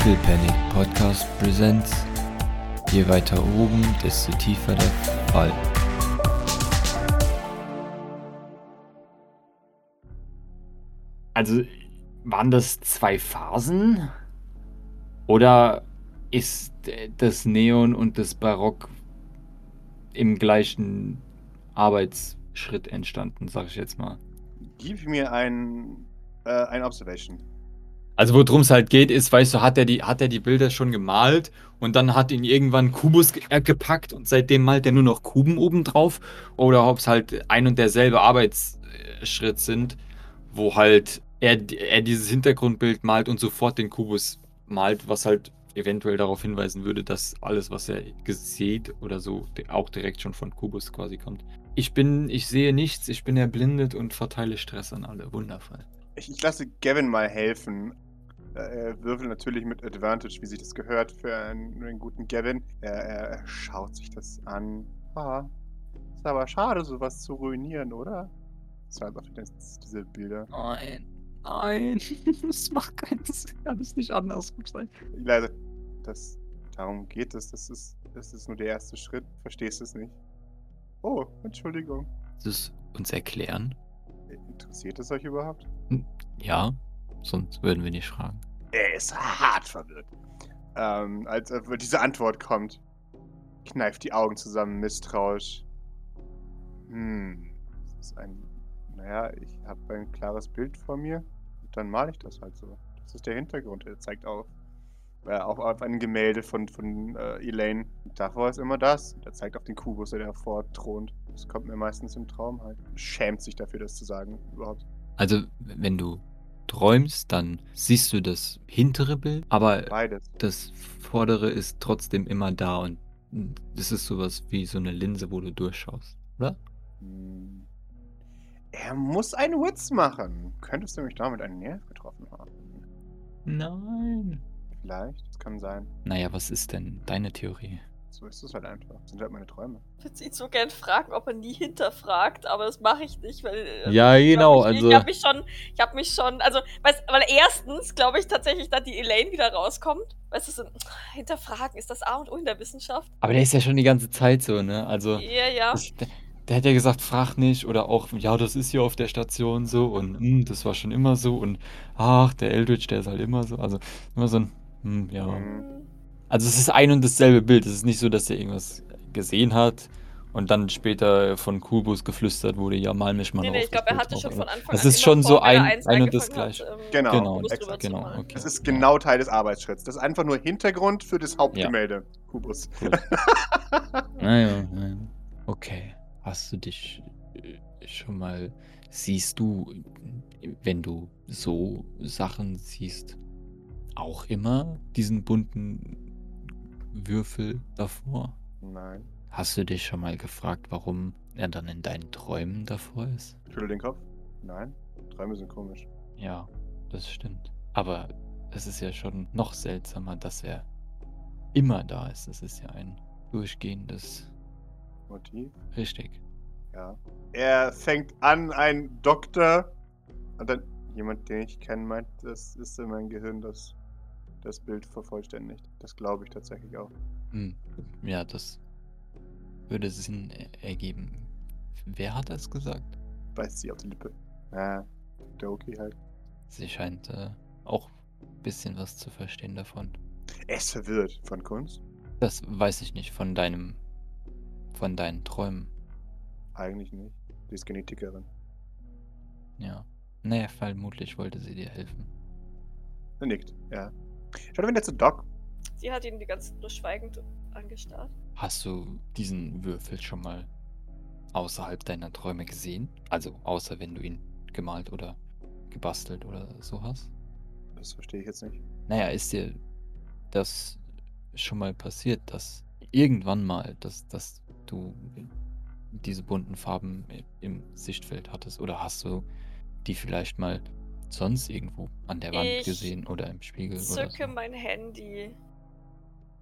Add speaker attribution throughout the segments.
Speaker 1: Little Panic Podcast Presents. Je weiter oben, desto tiefer der Fall.
Speaker 2: Also, waren das zwei Phasen? Oder ist das Neon und das Barock im gleichen Arbeitsschritt entstanden, sag ich jetzt mal?
Speaker 3: Gib mir ein, äh, ein Observation.
Speaker 2: Also worum es halt geht, ist, weißt du, hat er die, hat er die Bilder schon gemalt und dann hat ihn irgendwann Kubus ge äh, gepackt und seitdem malt er nur noch Kuben obendrauf oder ob es halt ein und derselbe Arbeitsschritt sind, wo halt er, er dieses Hintergrundbild malt und sofort den Kubus malt, was halt eventuell darauf hinweisen würde, dass alles, was er sieht oder so, auch direkt schon von Kubus quasi kommt. Ich bin, ich sehe nichts, ich bin erblindet und verteile Stress an alle. Wundervoll.
Speaker 3: Ich, ich lasse Gavin mal helfen. Er würfelt natürlich mit Advantage, wie sich das gehört, für einen, einen guten Gavin. Er, er, schaut sich das an. Ah, ist aber schade, sowas zu ruinieren, oder? Deshalb auch diese Bilder.
Speaker 2: Nein, nein, das macht keinen Sinn. Kann es nicht anders sein.
Speaker 3: Leider, das, darum geht es. Das ist, das ist nur der erste Schritt. Verstehst du es nicht? Oh, Entschuldigung.
Speaker 1: Das uns erklären?
Speaker 3: Interessiert es euch überhaupt?
Speaker 1: Hm, ja, sonst würden wir nicht fragen.
Speaker 3: Er ist hart verwirrt. Ähm, als diese Antwort kommt, kneift die Augen zusammen, misstrauisch. Hm, das ist ein. Naja, ich habe ein klares Bild vor mir. Dann male ich das halt so. Das ist der Hintergrund. Er zeigt auf. Äh, auch auf ein Gemälde von, von äh, Elaine. Davor ist immer das. Er zeigt auf den Kubus, der davor thront. Das kommt mir meistens im Traum halt. Schämt sich dafür, das zu sagen, überhaupt.
Speaker 1: Also, wenn du träumst, dann siehst du das hintere Bild, aber
Speaker 3: Beides.
Speaker 1: das vordere ist trotzdem immer da und das ist sowas wie so eine Linse, wo du durchschaust, oder?
Speaker 3: Hm. Er muss einen Witz machen. Könntest du mich damit einen Nerv getroffen haben?
Speaker 1: Nein.
Speaker 3: Vielleicht, das kann sein.
Speaker 1: Naja, was ist denn deine Theorie?
Speaker 3: So ist es halt einfach. Das sind halt meine Träume.
Speaker 4: Ich würde ihn so gern fragen, ob er nie hinterfragt, aber das mache ich nicht, weil. äh,
Speaker 1: Ja,
Speaker 4: ich
Speaker 1: genau,
Speaker 4: ich,
Speaker 1: also-
Speaker 4: Ich habe mich schon, ich habe mich schon, also, weißt, weil erstens glaube ich tatsächlich, dass die Elaine wieder rauskommt. Weißt du, so, hinterfragen ist das A und O in der Wissenschaft.
Speaker 1: Aber der ist ja schon die ganze Zeit so, ne? Also,
Speaker 4: Ja, ja.
Speaker 1: das, der, der hat ja gesagt, frag nicht oder auch, ja, das ist hier auf der Station so und hm, das war schon immer so und ach, der Eldritch, der ist halt immer so. Also, immer so ein, hm, ja.
Speaker 3: Mhm.
Speaker 1: Also es ist ein und dasselbe Bild. Es ist nicht so, dass er irgendwas gesehen hat und dann später von Kubus geflüstert wurde, ja, mal mich mal
Speaker 4: Nee,
Speaker 1: auf
Speaker 4: nee, ich glaube, er hatte
Speaker 1: drauf.
Speaker 4: schon von Anfang
Speaker 1: Das
Speaker 4: an
Speaker 1: ist
Speaker 4: immer
Speaker 1: schon so ein, ein und das
Speaker 4: hat,
Speaker 1: gleiche.
Speaker 4: ähm,
Speaker 3: Genau,
Speaker 1: Genau,
Speaker 3: exakt,
Speaker 1: genau, okay.
Speaker 3: Das ist
Speaker 1: Ja.
Speaker 3: genau Teil des Arbeitsschritts. Das ist einfach nur Hintergrund für das Hauptgemälde. Kubus.
Speaker 1: Cool. Naja, naja. Okay. Hast du dich äh, schon mal, siehst du, wenn du so Sachen siehst, auch immer diesen bunten Würfel davor?
Speaker 3: Nein.
Speaker 1: Hast du dich schon mal gefragt, warum er dann in deinen Träumen davor ist?
Speaker 3: Schüttel den Kopf. Nein. Träume sind komisch.
Speaker 1: Ja, das stimmt. Aber es ist ja schon noch seltsamer, dass er immer da ist. Es ist ja ein durchgehendes.
Speaker 3: Motiv.
Speaker 1: Richtig.
Speaker 3: Ja. Er fängt an, ein Doktor. Und dann jemand, den ich kenne, meint, das ist in meinem Gehirn das, das Bild vervollständigt. Das glaube ich tatsächlich auch.
Speaker 1: Hm. Ja, das würde Sinn er- ergeben. Wer hat das gesagt?
Speaker 3: Beißt sie auf die Lippe. Ja, Doki halt.
Speaker 1: Sie scheint äh, auch ein bisschen was zu verstehen davon.
Speaker 3: Ist verwirrt von Kunst.
Speaker 1: Das weiß ich nicht von deinem, von deinen Träumen.
Speaker 3: Eigentlich nicht. Die ist Genetikerin.
Speaker 1: Ja. Naja, vermutlich wollte sie dir helfen.
Speaker 3: Er nickt, ja. Schaut wieder zu Doc.
Speaker 4: Sie hat ihn die ganze Zeit nur schweigend angestarrt.
Speaker 1: Hast du diesen Würfel schon mal außerhalb deiner Träume gesehen? Also außer wenn du ihn gemalt oder gebastelt oder so hast?
Speaker 3: Das verstehe ich jetzt nicht.
Speaker 1: Naja, ist dir das schon mal passiert, dass irgendwann mal, dass, dass du diese bunten Farben im Sichtfeld hattest? Oder hast du die vielleicht mal sonst irgendwo an der Wand
Speaker 4: Ich
Speaker 1: gesehen oder im Spiegel oder
Speaker 4: Zücke
Speaker 1: so?
Speaker 4: mein Handy,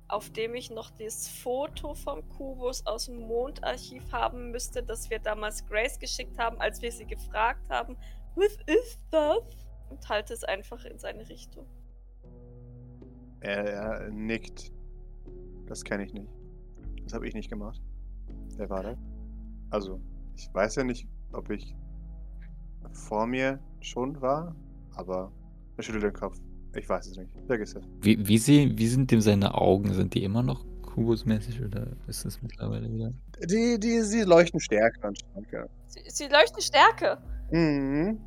Speaker 4: auf dem ich noch das Foto vom Kubus aus dem Mondarchiv haben müsste, das wir damals Grace geschickt haben, als wir sie gefragt haben, was ist das? Und halte es einfach in seine Richtung.
Speaker 3: Er, er nickt. Das kenne ich nicht. Das habe ich nicht gemacht. Wer war das? Also, ich weiß ja nicht, ob ich vor mir schon war, aber er schüttelt den Kopf. Ich weiß es nicht. Vergiss es.
Speaker 1: Wie, wie, sie, wie sind dem seine Augen? Sind die immer noch kubusmäßig oder ist das mittlerweile wieder?
Speaker 3: Die, die, sie leuchten stärker und stärker.
Speaker 4: Sie, sie leuchten Stärke.
Speaker 3: Mhm.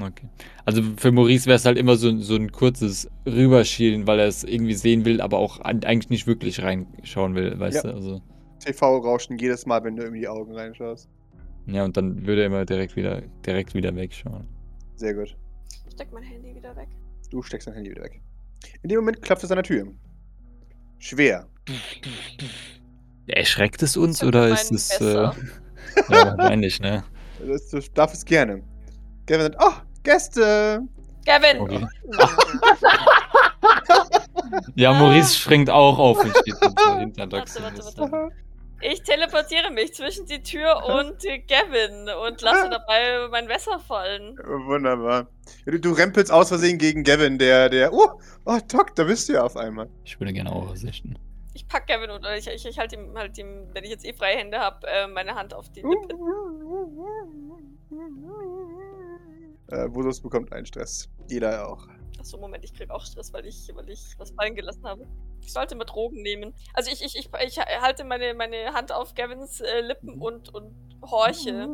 Speaker 1: Okay. Also für Maurice wäre es halt immer so, so ein kurzes Rüberschielen, weil er es irgendwie sehen will, aber auch an, eigentlich nicht wirklich reinschauen will, weißt
Speaker 3: Ja.
Speaker 1: du? Also,
Speaker 3: TV-Rauschen jedes Mal, wenn du in die Augen reinschaust.
Speaker 1: ja, und dann würde er immer direkt wieder, direkt wieder wegschauen.
Speaker 3: Sehr gut.
Speaker 4: Ich steck mein Handy wieder weg.
Speaker 3: Du steckst dein Handy wieder weg. In dem Moment klopft es an der Tür. Schwer.
Speaker 1: Erschreckt es uns oder ist es. Äh, ja, wahrscheinlich, ne?
Speaker 3: Das, du darf es gerne. Gavin sagt, oh, Gäste!
Speaker 4: Gavin!
Speaker 1: Okay. Ja, Maurice springt auch auf und steht hinter.
Speaker 4: Warte, warte, warte. Ich teleportiere mich zwischen die Tür und Gavin und lasse dabei mein Messer fallen.
Speaker 3: Wunderbar. Du, du rempelst aus Versehen gegen Gavin, der, der, oh, oh, Doc, da bist du ja auf einmal.
Speaker 1: Ich würde gerne auch sichten.
Speaker 4: Ich pack Gavin und ich, ich, ich halte ihm halt ihm, wenn ich jetzt eh freie Hände habe, äh, meine Hand auf die Lippe.
Speaker 3: Äh, Vosos bekommt einen Stress. Jeder auch.
Speaker 4: Achso, Moment, ich krieg auch Stress, weil ich, weil ich was fallen gelassen habe. Ich sollte mal Drogen nehmen. Also ich, ich, ich, ich halte meine, meine Hand auf Gavins äh, Lippen und, und horche.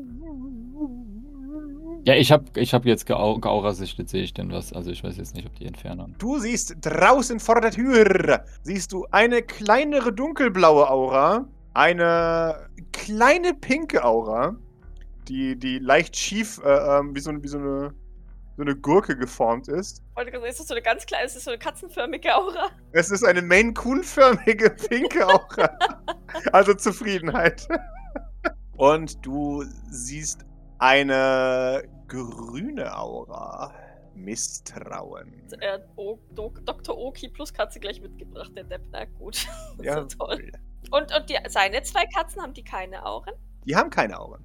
Speaker 1: Ja, ich habe ich hab jetzt geau geaurasichtet, sehe ich denn was? Also ich weiß jetzt nicht, ob die Entfernung.
Speaker 3: Du siehst draußen vor der Tür, siehst du eine kleinere dunkelblaue Aura, eine kleine pinke Aura, die, die leicht schief, äh, ähm, wie, so, wie so, eine, so eine Gurke geformt ist.
Speaker 4: Ist das so eine ganz kleine, ist das so eine katzenförmige Aura?
Speaker 3: Es ist eine Maine Coon-förmige pinke Aura. also Zufriedenheit. Und du siehst eine grüne Aura. Misstrauen.
Speaker 4: Hat o Dok Dr. Oki plus Katze gleich mitgebracht, der Depp. Na gut.
Speaker 3: Ja,
Speaker 4: toll. Und, und die, seine zwei Katzen, haben die keine Augen?
Speaker 3: Die haben keine Augen.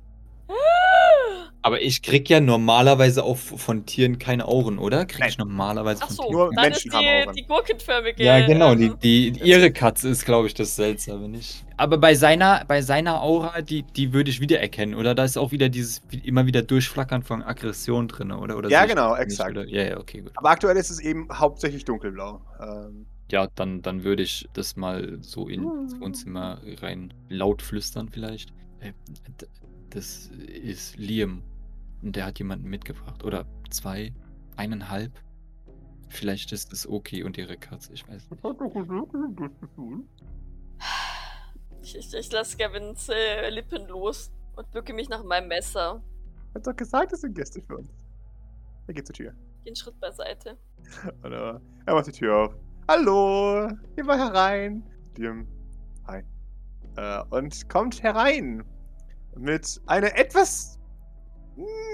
Speaker 2: Aber ich krieg ja normalerweise auch von Tieren keine Augen, oder? Krieg ich normalerweise
Speaker 4: Ach
Speaker 2: von
Speaker 4: so,
Speaker 2: Tieren.
Speaker 3: Nur
Speaker 4: dann
Speaker 3: Menschen
Speaker 4: ist
Speaker 3: haben
Speaker 4: die,
Speaker 3: Augen.
Speaker 4: die gurkenförmige.
Speaker 2: Ja, genau. Die,
Speaker 4: ähm,
Speaker 2: die, ihre Katze ist, glaube ich, das Seltsame, nicht? Aber bei seiner, bei seiner Aura, die, die würde ich wiedererkennen, oder? Da ist auch wieder dieses immer wieder Durchflackern von Aggression drin, oder? oder
Speaker 3: Ja, genau, exakt.
Speaker 2: oder? Ja, ja, okay, gut.
Speaker 3: Aber aktuell ist es eben hauptsächlich dunkelblau. Ähm,
Speaker 1: Ja, dann, dann würde ich das mal so ins Wohnzimmer rein laut flüstern vielleicht. Das ist Liam. Und der hat jemanden mitgebracht. Oder zwei, eineinhalb. Vielleicht ist es Oki und ihre Katze, ich weiß nicht.
Speaker 4: Ich, ich, ich lasse Gavins äh, Lippen los und bücke mich nach meinem Messer.
Speaker 3: Hat doch gesagt, es sind Gäste für uns. Er geht zur Tür.
Speaker 4: Den Schritt beiseite.
Speaker 3: Und er, er macht die Tür auf. Hallo, geh mal herein. Liam, hi. Äh, und kommt herein. Mit einer etwas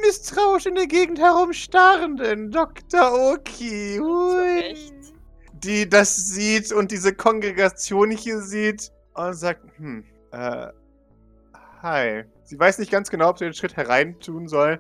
Speaker 3: misstrauisch in der Gegend herumstarrenden Dr. Oki. Hui. Die das sieht und diese Kongregation hier sieht und sagt, hm, äh, hi. Sie weiß nicht ganz genau, ob sie den Schritt herein tun soll.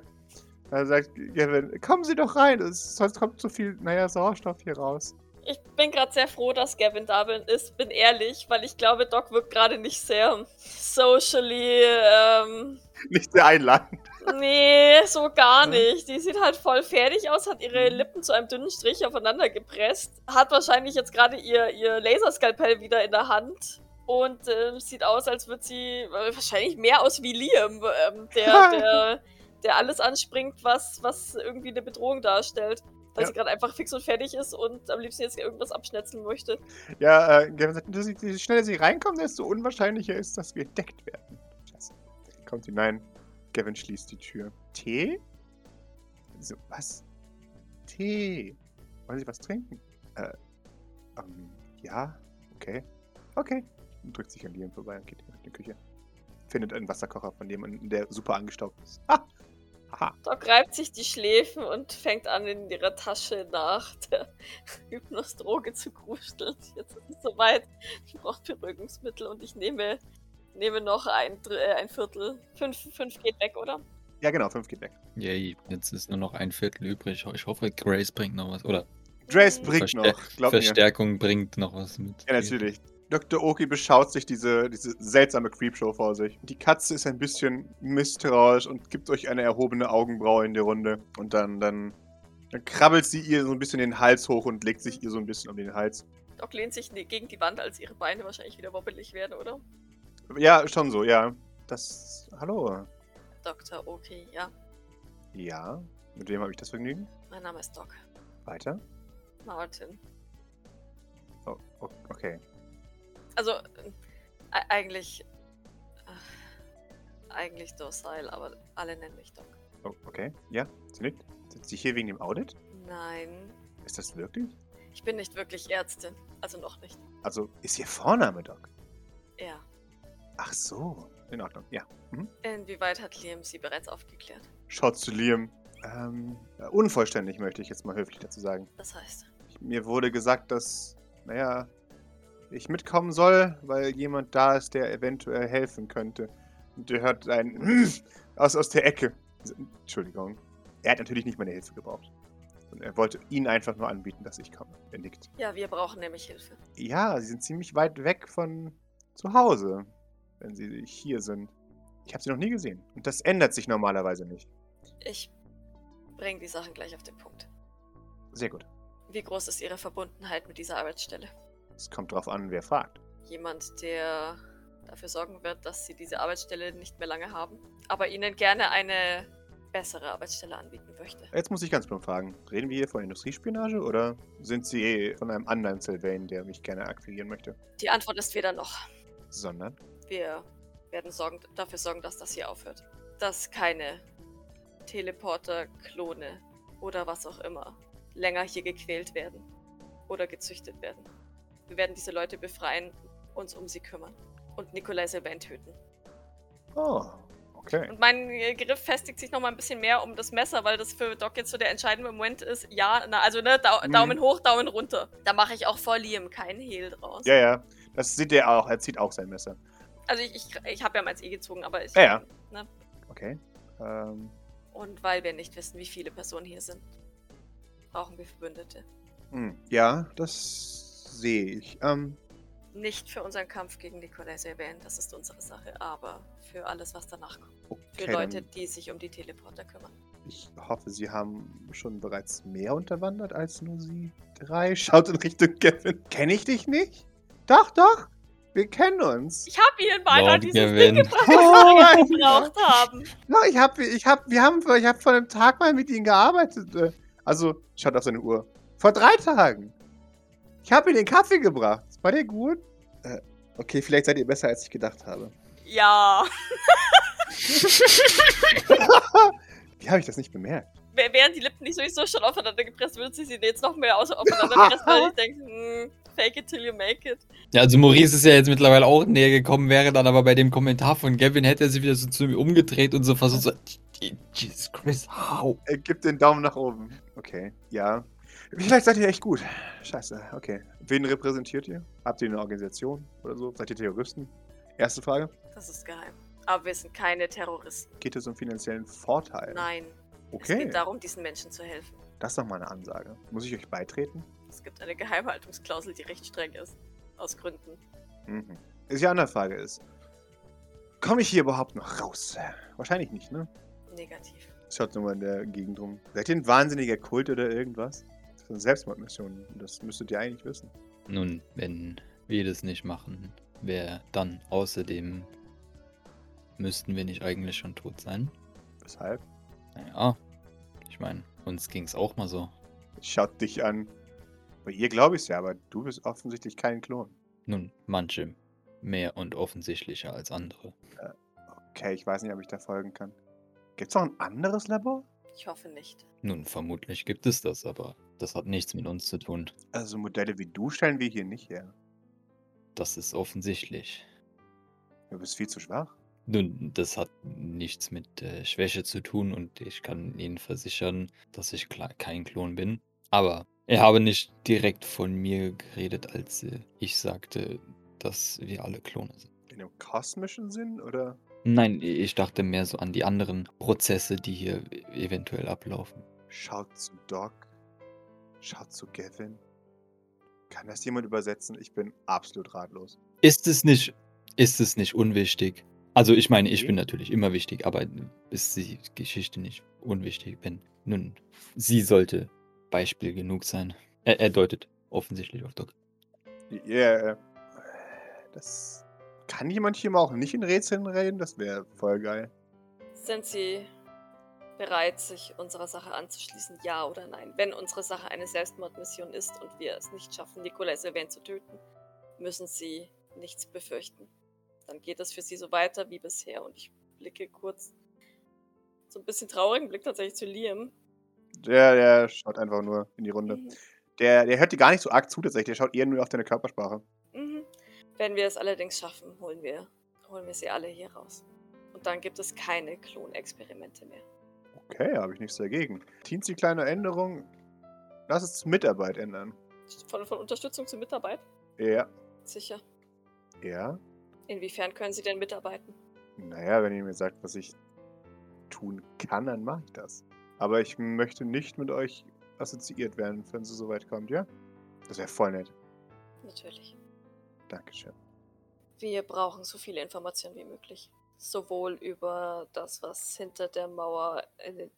Speaker 3: Er sagt, Gavin, kommen Sie doch rein, sonst kommt zu viel, naja, Sauerstoff hier raus.
Speaker 4: Ich bin gerade sehr froh, dass Gavin da bin, ist, bin ehrlich, weil ich glaube, Doc wirkt gerade nicht sehr socially, ähm,
Speaker 3: Nicht sehr einladend.
Speaker 4: nee, so gar nicht. Die sieht halt voll fertig aus, hat ihre Lippen zu einem dünnen Strich aufeinander gepresst, hat wahrscheinlich jetzt gerade ihr, ihr Laserskalpell wieder in der Hand und ähm, sieht aus, als würde sie äh, wahrscheinlich mehr aus wie Liam, ähm, der, der, der alles anspringt, was, was irgendwie eine Bedrohung darstellt. Weil
Speaker 3: Ja.
Speaker 4: sie gerade einfach fix und fertig ist und am liebsten jetzt irgendwas abschnetzen möchte.
Speaker 3: Ja, äh, Gavin sagt, je schneller sie reinkommen, desto unwahrscheinlicher ist, dass wir entdeckt werden. Scheiße. Kommt hinein. Gavin schließt die Tür. Tee? So, was? Tee. Wollen Sie was trinken? Äh, ähm, ja, okay. Okay. Und drückt sich an Liam vorbei und geht in die Küche. Findet einen Wasserkocher von jemandem, der super angestaubt ist. Ah! Aha.
Speaker 4: Doc reibt sich die Schläfen und fängt an, in ihrer Tasche nach der Hypnosdroge zu gruseln. Jetzt ist es soweit. Ich brauche Beruhigungsmittel und ich nehme, nehme noch ein, äh, ein Viertel. Fünf, fünf geht weg, oder?
Speaker 3: Ja, genau, fünf geht weg.
Speaker 1: Yay, jetzt ist nur noch ein Viertel übrig. Ich hoffe, Grace bringt noch was. Oder
Speaker 3: Drace
Speaker 4: Hm,
Speaker 3: bringt
Speaker 2: Verstär-
Speaker 3: noch, glaub mir.
Speaker 2: Verstärkung bringt noch was mit.
Speaker 3: Ja, natürlich. Dr. Oki beschaut sich diese, diese seltsame Creepshow vor sich. Die Katze ist ein bisschen misstrauisch und gibt euch eine erhobene Augenbraue in die Runde. Und dann, dann, dann krabbelt sie ihr so ein bisschen den Hals hoch und legt sich ihr so ein bisschen um den Hals.
Speaker 4: Doc lehnt sich gegen die Wand, als ihre Beine wahrscheinlich wieder wobbelig werden, oder?
Speaker 3: Ja, schon so, ja. Das. Hallo.
Speaker 4: Dr. Okay, ja.
Speaker 3: Ja. Mit wem habe ich das Vergnügen?
Speaker 4: Mein Name ist Doc.
Speaker 3: Weiter?
Speaker 4: Martin.
Speaker 3: Oh, okay.
Speaker 4: Also, äh, e- eigentlich. Äh, eigentlich docile, aber alle nennen mich Doc.
Speaker 3: Oh, okay. Ja, sie nickt. Sitzt sie hier wegen dem Audit?
Speaker 4: Nein,
Speaker 3: Ist das wirklich?
Speaker 4: ich bin nicht wirklich Ärztin. Also noch nicht.
Speaker 3: Also, ist ihr Vorname Doc?
Speaker 4: Ja.
Speaker 3: Ach so. In Ordnung, ja. Mhm.
Speaker 4: Inwieweit hat Liam sie bereits aufgeklärt?
Speaker 3: Schaut zu Liam. Ähm, äh, unvollständig möchte ich jetzt mal höflich dazu sagen.
Speaker 4: Das heißt.
Speaker 3: Ich, mir wurde gesagt, dass, naja, ich mitkommen soll, weil jemand da ist, der eventuell helfen könnte. Und ihr hört ein aus, aus der Ecke. Entschuldigung. Er hat natürlich nicht meine Hilfe gebraucht. Und er wollte ihnen einfach nur anbieten, dass ich komme. Er nickt.
Speaker 4: Ja, wir brauchen nämlich Hilfe.
Speaker 3: Ja, sie sind ziemlich weit weg von zu Hause, wenn sie hier sind. Ich habe sie noch nie gesehen. Und das ändert sich normalerweise nicht.
Speaker 4: Ich bringe die Sachen gleich auf den Punkt.
Speaker 3: Sehr gut.
Speaker 4: Wie groß ist Ihre Verbundenheit mit dieser Arbeitsstelle?
Speaker 3: Es kommt drauf an, wer fragt.
Speaker 4: Jemand, der dafür sorgen wird, dass Sie diese Arbeitsstelle nicht mehr lange haben, aber Ihnen gerne eine bessere Arbeitsstelle anbieten möchte.
Speaker 3: Jetzt muss ich ganz plump fragen. Reden wir hier von Industriespionage oder sind Sie eh von einem anderen Sylvain, der mich gerne akquirieren möchte?
Speaker 4: Die Antwort ist weder noch.
Speaker 3: Sondern?
Speaker 4: Wir werden sorgen, dafür sorgen, dass das hier aufhört. Dass keine Teleporter, Klone oder was auch immer länger hier gequält werden oder gezüchtet werden. Wir werden diese Leute befreien, uns um sie kümmern und Nikolai Sylvain töten.
Speaker 3: Oh, okay.
Speaker 4: Und mein äh, Griff festigt sich noch mal ein bisschen mehr um das Messer, weil das für Doc jetzt so der entscheidende Moment ist. Ja, na, also ne, Dau
Speaker 3: Mhm.
Speaker 4: Daumen hoch, Daumen runter. Da mache ich auch vor Liam keinen Hehl draus.
Speaker 3: Ja, ja. Das sieht er auch. Er zieht auch sein Messer.
Speaker 4: Also ich, ich, ich habe ja meins eh gezogen, aber ich.
Speaker 3: Ja, ja.
Speaker 4: Ne?
Speaker 3: Okay. Ähm,
Speaker 4: Und weil wir nicht wissen, wie viele Personen hier sind, brauchen wir Verbündete.
Speaker 3: hm, ja, das sehe ich. Ähm,
Speaker 4: Nicht für unseren Kampf gegen Nikolai Sylvain, das ist unsere Sache, aber für alles, was danach kommt. Für
Speaker 3: okay,
Speaker 4: Leute,
Speaker 3: dann,
Speaker 4: die sich um die Teleporter kümmern.
Speaker 3: ich hoffe, Sie haben schon bereits mehr unterwandert als nur Sie drei. Schaut in Richtung Kevin. Kenne ich dich nicht? Doch, doch. Wir kennen uns.
Speaker 4: Ich habe ihnen beinahe dieses
Speaker 2: Gavin.
Speaker 4: Ding gebracht,
Speaker 3: Oh
Speaker 4: was
Speaker 3: mein
Speaker 4: wir gebraucht haben.
Speaker 3: Ja, ich hab, ich hab, wir haben, ich hab vor einem Tag mal mit Ihnen gearbeitet. äh, Also, schaut auf seine Uhr. Vor drei Tagen. Ich habe Ihnen den Kaffee gebracht. War der gut? Äh, okay, vielleicht seid ihr besser, als ich gedacht habe.
Speaker 4: Ja.
Speaker 3: Wie habe ich das nicht bemerkt?
Speaker 4: Wär- Wären die Lippen nicht sowieso schon aufeinander gepresst, würden sie sie jetzt noch mehr aufeinander pressen, weil ich denke, hm, fake it till you make it.
Speaker 2: Ja, also Maurice ist ja jetzt mittlerweile auch näher gekommen, wäre dann aber bei dem Kommentar von Gavin hätte er sich wieder so zu mir umgedreht und so versucht so, Jesus Christ, how?
Speaker 3: Er gibt den Daumen nach oben. Okay, ja. Vielleicht seid ihr echt gut. Scheiße, okay. Wen repräsentiert ihr? Habt ihr eine Organisation oder so? Seid ihr Terroristen? Erste Frage.
Speaker 4: Das ist geheim. Aber wir sind keine Terroristen.
Speaker 3: Geht es um finanziellen Vorteil?
Speaker 4: Nein. Es
Speaker 3: Okay,
Speaker 4: geht darum, diesen Menschen zu helfen.
Speaker 3: das ist doch mal eine Ansage. Muss ich euch beitreten?
Speaker 4: Es gibt eine Geheimhaltungsklausel, die recht streng ist. Aus Gründen.
Speaker 3: Mhm. Die andere Frage ist, komme ich hier überhaupt noch raus? Wahrscheinlich nicht, ne?
Speaker 4: Negativ.
Speaker 3: Schaut nur mal in der Gegend rum. Seid ihr ein wahnsinniger Kult oder irgendwas? Das ist eine Selbstmordmission. Das müsstet ihr eigentlich wissen.
Speaker 1: Nun, wenn wir das nicht machen, wer dann? Außerdem müssten wir nicht eigentlich schon tot sein.
Speaker 3: Weshalb?
Speaker 1: Naja, ich meine, uns ging's auch mal so.
Speaker 3: Schaut dich an. Bei ihr glaube ich's ja, aber du bist offensichtlich kein Klon.
Speaker 1: Nun, manche mehr und offensichtlicher als andere.
Speaker 3: Okay, ich weiß nicht, ob ich da folgen kann. Gibt's noch ein anderes Labor?
Speaker 4: Ich hoffe nicht.
Speaker 1: Nun, vermutlich gibt es das, aber das hat nichts mit uns zu tun.
Speaker 3: Also Modelle wie du stellen wir hier nicht her.
Speaker 1: Das ist offensichtlich.
Speaker 3: Du bist viel zu schwach.
Speaker 1: Nun, das hat nichts mit äh, Schwäche zu tun und ich kann Ihnen versichern, dass ich klar kein Klon bin. Aber er habe nicht direkt von mir geredet, als äh, ich sagte, dass wir alle Klone sind.
Speaker 3: In einem kosmischen Sinn oder?
Speaker 1: Nein, ich dachte mehr so an die anderen Prozesse, die hier e- eventuell ablaufen.
Speaker 3: Schaut zu Doc. Schaut zu Gavin. Kann das jemand übersetzen? Ich bin absolut ratlos.
Speaker 1: Ist es nicht, ist es nicht unwichtig? Also ich meine, ich
Speaker 3: Nee.
Speaker 1: bin natürlich immer wichtig, aber ist die Geschichte nicht unwichtig, wenn nun sie sollte Beispiel genug sein. Er, er deutet offensichtlich auf Doc.
Speaker 3: Ja, äh, das. Kann jemand hier mal auch nicht in Rätseln reden? Das wäre voll geil.
Speaker 4: Sind Sie bereit, sich unserer Sache anzuschließen? Ja oder nein? Wenn unsere Sache eine Selbstmordmission ist und wir es nicht schaffen, Nikolai Sylvain zu töten, müssen Sie nichts befürchten. Dann geht es für Sie so weiter wie bisher. Und ich blicke kurz so ein bisschen traurigen Blick tatsächlich zu Liam.
Speaker 3: Der, der schaut einfach nur in die Runde.
Speaker 4: Mhm.
Speaker 3: Der, der hört dir gar nicht so arg zu, tatsächlich. Der schaut eher nur auf deine Körpersprache.
Speaker 4: Wenn wir es allerdings schaffen, holen wir, holen wir sie alle hier raus. Und dann gibt es keine Klonexperimente mehr.
Speaker 3: Okay, habe ich nichts dagegen. Teensy kleine Änderung. Lass es zu Mitarbeit ändern.
Speaker 4: Von, von Unterstützung zur Mitarbeit?
Speaker 3: Ja.
Speaker 4: Sicher.
Speaker 3: Ja.
Speaker 4: Inwiefern können Sie denn mitarbeiten?
Speaker 3: Naja, wenn ihr mir sagt, was ich tun kann, dann mache ich das. Aber ich möchte nicht mit euch assoziiert werden, wenn es so weit kommt, ja? Das wäre voll nett.
Speaker 4: Natürlich.
Speaker 3: Dankeschön.
Speaker 4: Wir brauchen so viele Informationen wie möglich. Sowohl über das, was hinter der Mauer in den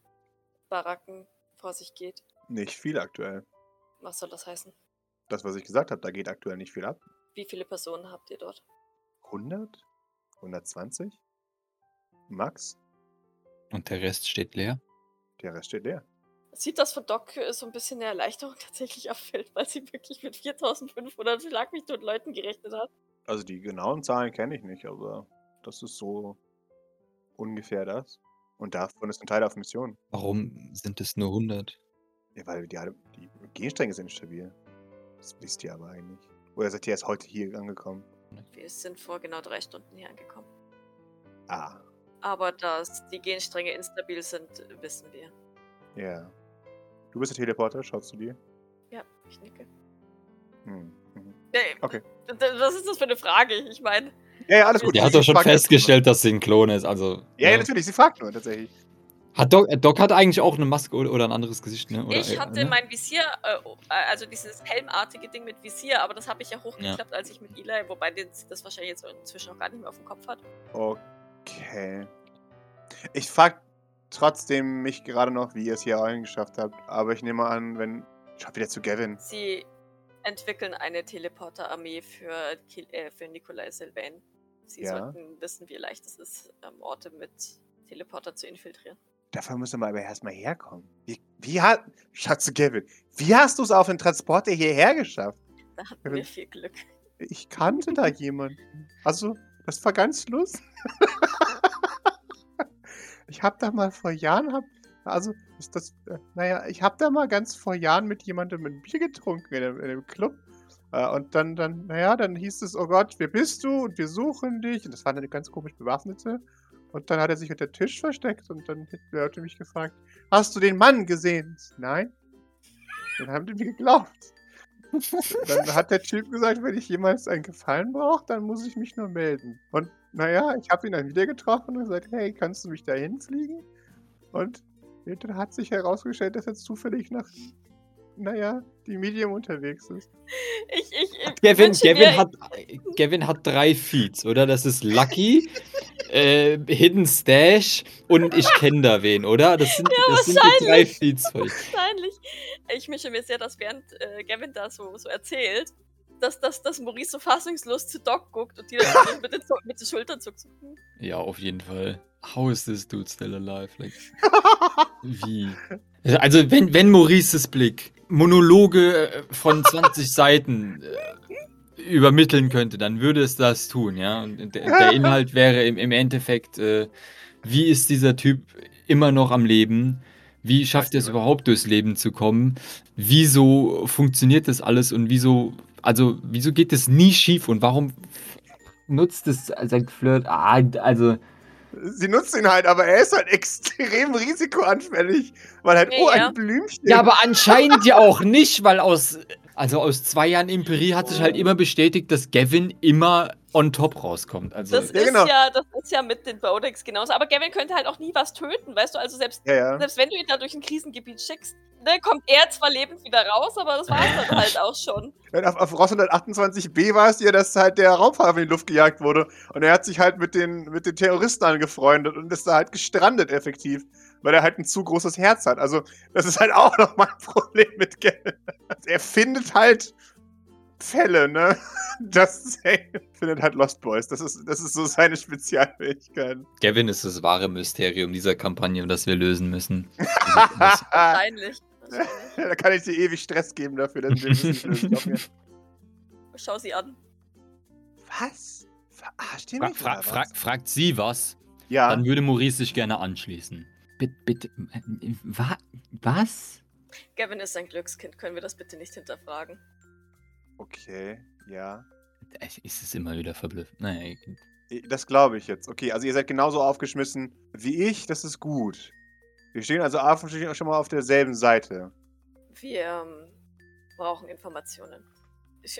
Speaker 4: Baracken vor sich geht.
Speaker 3: Nicht viel aktuell.
Speaker 4: Was soll das heißen?
Speaker 3: Das, was ich gesagt habe, da geht aktuell nicht viel ab.
Speaker 4: Wie viele Personen habt ihr dort?
Speaker 3: 100? 120? Max?
Speaker 1: Und der Rest steht leer.
Speaker 3: Der Rest steht leer.
Speaker 4: Sieht das von Doc so ein bisschen eine Erleichterung tatsächlich auffällt, weil sie wirklich mit 4500 Schlag mich tot Leuten gerechnet hat.
Speaker 3: Also die genauen Zahlen kenne ich nicht, aber das ist so ungefähr das. Und davon ist ein Teil auf Mission.
Speaker 1: Warum sind es nur 100?
Speaker 3: Ja, weil die, die Genstränge sind stabil. Das wisst ihr aber eigentlich. Oder seid ihr erst heute hier angekommen?
Speaker 4: Wir sind vor genau drei Stunden hier angekommen.
Speaker 3: Ah,
Speaker 4: Aber dass die Genstränge instabil sind, wissen wir.
Speaker 3: ja. Du bist der Teleporter, schaust du dir?
Speaker 4: Ja, ich nicke.
Speaker 3: Hm. mhm.
Speaker 4: Nee,
Speaker 3: Okay.
Speaker 4: Was ist das für eine Frage? Ich meine,
Speaker 3: Ja, ja, alles gut.
Speaker 1: Der hat doch schon festgestellt, dass sie ein Klon ist. Also.
Speaker 3: Ja, ja, natürlich. Sie fragt nur, tatsächlich.
Speaker 1: Hat Doc, äh, Doc hat eigentlich auch eine Maske oder, ein anderes Gesicht, ne? Oder,
Speaker 4: ich
Speaker 1: äh,
Speaker 4: hatte
Speaker 1: ne?
Speaker 4: mein Visier, äh, also dieses helmartige Ding mit Visier, aber das habe ich ja hochgeklappt, als ich mit Eli, wobei das wahrscheinlich jetzt inzwischen auch gar nicht mehr auf dem Kopf hat.
Speaker 3: Okay. Ich frag trotzdem mich gerade noch, wie ihr es hier geschafft habt. Aber ich nehme an, wenn. Schaut wieder zu Gavin.
Speaker 4: Sie entwickeln eine Teleporter-Armee für, äh, für Nikolai Sylvain. Sie
Speaker 3: Ja.
Speaker 4: sollten wissen, wie leicht es ist, ähm, Orte mit Teleporter zu infiltrieren.
Speaker 3: Dafür müssen wir aber erstmal herkommen. Wie, wie hat. Schaut zu Gavin. Wie hast du es auf den Transporter hierher geschafft?
Speaker 4: Da hatten wir viel Glück.
Speaker 3: Ich kannte da jemanden. Also, das war ganz lustig. ich hab da mal vor Jahren, hab, also, ist das, äh, naja, ich hab da mal ganz vor Jahren mit jemandem ein Bier getrunken in einem, in einem Club. Äh, und dann, dann, naja, dann hieß es, oh Gott, wer bist du? Und wir suchen dich. Und das waren eine ganz komisch Bewaffnete. Und dann hat er sich unter Tisch versteckt und dann hat Leute mich gefragt, hast du den Mann gesehen? Nein. Dann haben die mir geglaubt. Dann hat der Typ gesagt, wenn ich jemals einen Gefallen brauche, dann muss ich mich nur melden. Und naja, ich habe ihn dann wieder getroffen und gesagt, hey, kannst du mich da hinfliegen? Und dann hat sich herausgestellt, dass er zufällig nach, naja, die Medium unterwegs ist.
Speaker 4: Ich, ich, ich
Speaker 1: Gavin, Gavin, hat, Gavin hat drei Feeds, oder? Das ist Lucky, äh, Hidden Stash und ich kenne da wen, oder? Das sind, das sind die drei Feeds von
Speaker 4: wahrscheinlich, ich wünsche mir sehr, dass während äh, Gavin da so, so erzählt, dass, dass, dass Maurice so fassungslos zu Doc guckt und die dann mit, den, mit den Schultern zuckt.
Speaker 1: Ja, auf jeden Fall. How is this dude still alive? Like, wie? Also, wenn, wenn Maurices Blick Monologe äh, von 20 Seiten äh, übermitteln könnte, dann würde es das tun, ja. Und der, der Inhalt wäre im, im Endeffekt, äh, wie ist dieser Typ immer noch am Leben? Wie schafft er es überhaupt durchs Leben zu kommen? Wieso funktioniert das alles und wieso, also, wieso geht es nie schief und warum nutzt es sein Flirt? Ah, also.
Speaker 3: Sie nutzt ihn halt, aber er ist halt extrem risikoanfällig, weil halt,
Speaker 4: Ja,
Speaker 3: oh,
Speaker 4: ja.
Speaker 3: ein Blümchen.
Speaker 1: Ja, aber anscheinend ja auch nicht, weil aus
Speaker 2: Also aus zwei Jahren Imperie hat sich halt immer bestätigt, dass Gavin immer on top rauskommt. Also
Speaker 4: Das,
Speaker 3: Ja,
Speaker 4: ist
Speaker 3: genau.
Speaker 4: ja, das ist ja mit den Bodex genauso. Aber Gavin könnte halt auch nie was töten, weißt du? Also selbst,
Speaker 3: Ja, ja.
Speaker 4: selbst wenn du ihn da durch ein Krisengebiet schickst, ne, kommt er zwar lebend wieder raus, aber das war es dann halt auch schon.
Speaker 3: Und Auf, auf Ross 128b war es ja, dass halt der Raumfahrer in die Luft gejagt wurde. Und er hat sich halt mit den, mit den Terroristen angefreundet und ist da halt gestrandet effektiv. Weil er halt ein zu großes Herz hat. Also, das ist halt auch nochmal ein Problem mit Gavin. Er findet halt Fälle, ne? Das findet halt Lost Boys. Das ist, das ist so seine Spezialfähigkeit.
Speaker 2: Gavin ist das wahre Mysterium dieser Kampagne, das wir lösen müssen. Also,
Speaker 4: Wahrscheinlich.
Speaker 3: Da kann ich dir ewig Stress geben dafür, dass wir das nicht lösen.
Speaker 4: Schau sie an.
Speaker 3: Was? Verarscht ihr mich?
Speaker 2: fra fra fragt sie was,
Speaker 3: ja.
Speaker 2: dann würde Maurice sich gerne anschließen.
Speaker 1: Bitte, bitte. äh, Wa was?
Speaker 4: Gavin ist ein Glückskind. Können wir das bitte nicht hinterfragen?
Speaker 3: Okay, ja.
Speaker 1: Es Ist es immer wieder verblüfft. Naja,
Speaker 3: Das glaube ich jetzt. Okay, also ihr seid genauso aufgeschmissen wie ich, das ist gut. Wir stehen also offensichtlich auch schon mal auf derselben Seite.
Speaker 4: Wir ähm, brauchen Informationen. Ich,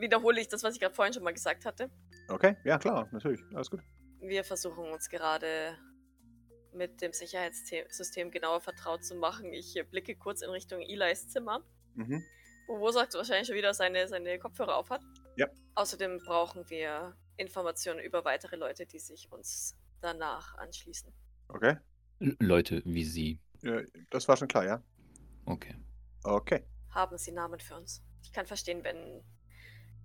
Speaker 4: wiederhole ich das, was ich gerade vorhin schon mal gesagt hatte.
Speaker 3: Okay, ja klar, natürlich. Alles gut.
Speaker 4: Wir versuchen uns gerade mit dem Sicherheitssystem genauer vertraut zu machen. Ich äh, blicke kurz in Richtung Eli's Zimmer,
Speaker 3: Mhm.
Speaker 4: wo Wozak wahrscheinlich schon wieder seine, seine Kopfhörer aufhat.
Speaker 3: Ja.
Speaker 4: Außerdem brauchen wir Informationen über weitere Leute, die sich uns danach anschließen.
Speaker 3: Okay.
Speaker 1: L- Leute wie sie.
Speaker 3: Ja, das war schon klar, ja?
Speaker 1: Okay.
Speaker 3: Okay.
Speaker 4: Haben Sie Namen für uns? Ich kann verstehen, wenn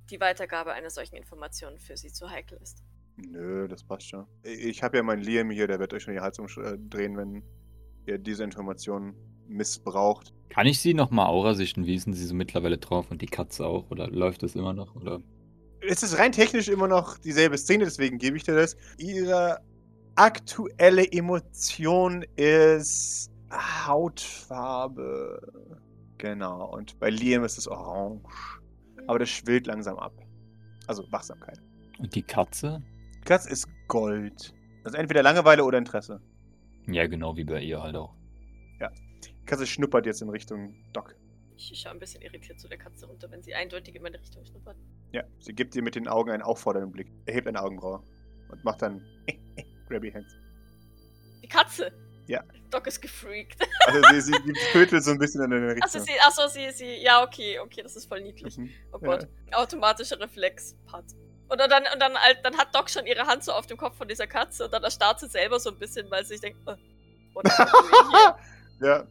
Speaker 4: die Weitergabe einer solchen Information für Sie zu heikel ist.
Speaker 3: Nö, das passt schon. Ich habe ja meinen Liam hier, der wird euch schon die Hals umdrehen, wenn ihr diese Informationen missbraucht.
Speaker 1: Kann ich sie nochmal Aura sichten? Wie denn sie so mittlerweile drauf? Und die Katze auch? Oder läuft das immer noch? Oder?
Speaker 3: Es ist rein technisch immer noch dieselbe Szene, deswegen gebe ich dir das. Ihre aktuelle Emotion ist Hautfarbe. Genau. Und bei Liam ist es orange. Aber das schwillt langsam ab. Also Wachsamkeit.
Speaker 1: Und die Katze?
Speaker 3: Katz ist Gold. Also entweder Langeweile oder Interesse.
Speaker 1: Ja, genau wie bei ihr halt auch.
Speaker 3: Katze schnuppert jetzt in Richtung Doc.
Speaker 4: Ich schaue ein bisschen irritiert zu der Katze runter, wenn sie eindeutig in meine Richtung schnuppert.
Speaker 3: Ja, sie gibt dir mit den Augen einen auffordernden Blick. Er hebt eine Augenbraue und macht dann Grabby Hands.
Speaker 4: Die Katze!
Speaker 3: Ja.
Speaker 4: Doc ist gefreakt.
Speaker 3: Also sie, sie, sie tötet so ein bisschen in deine Richtung.
Speaker 4: Achso, sie, achso, sie, sie, ja, okay, okay, das ist voll niedlich.
Speaker 3: Mhm.
Speaker 4: Oh
Speaker 3: Ja.
Speaker 4: Gott. Automatischer Reflex. Pat. Und dann, und dann, halt- dann hat Doc schon ihre Hand so auf dem Kopf von dieser Katze und dann erstarrt sie selber so ein bisschen, weil sie sich denkt, äh, what?
Speaker 3: Ja.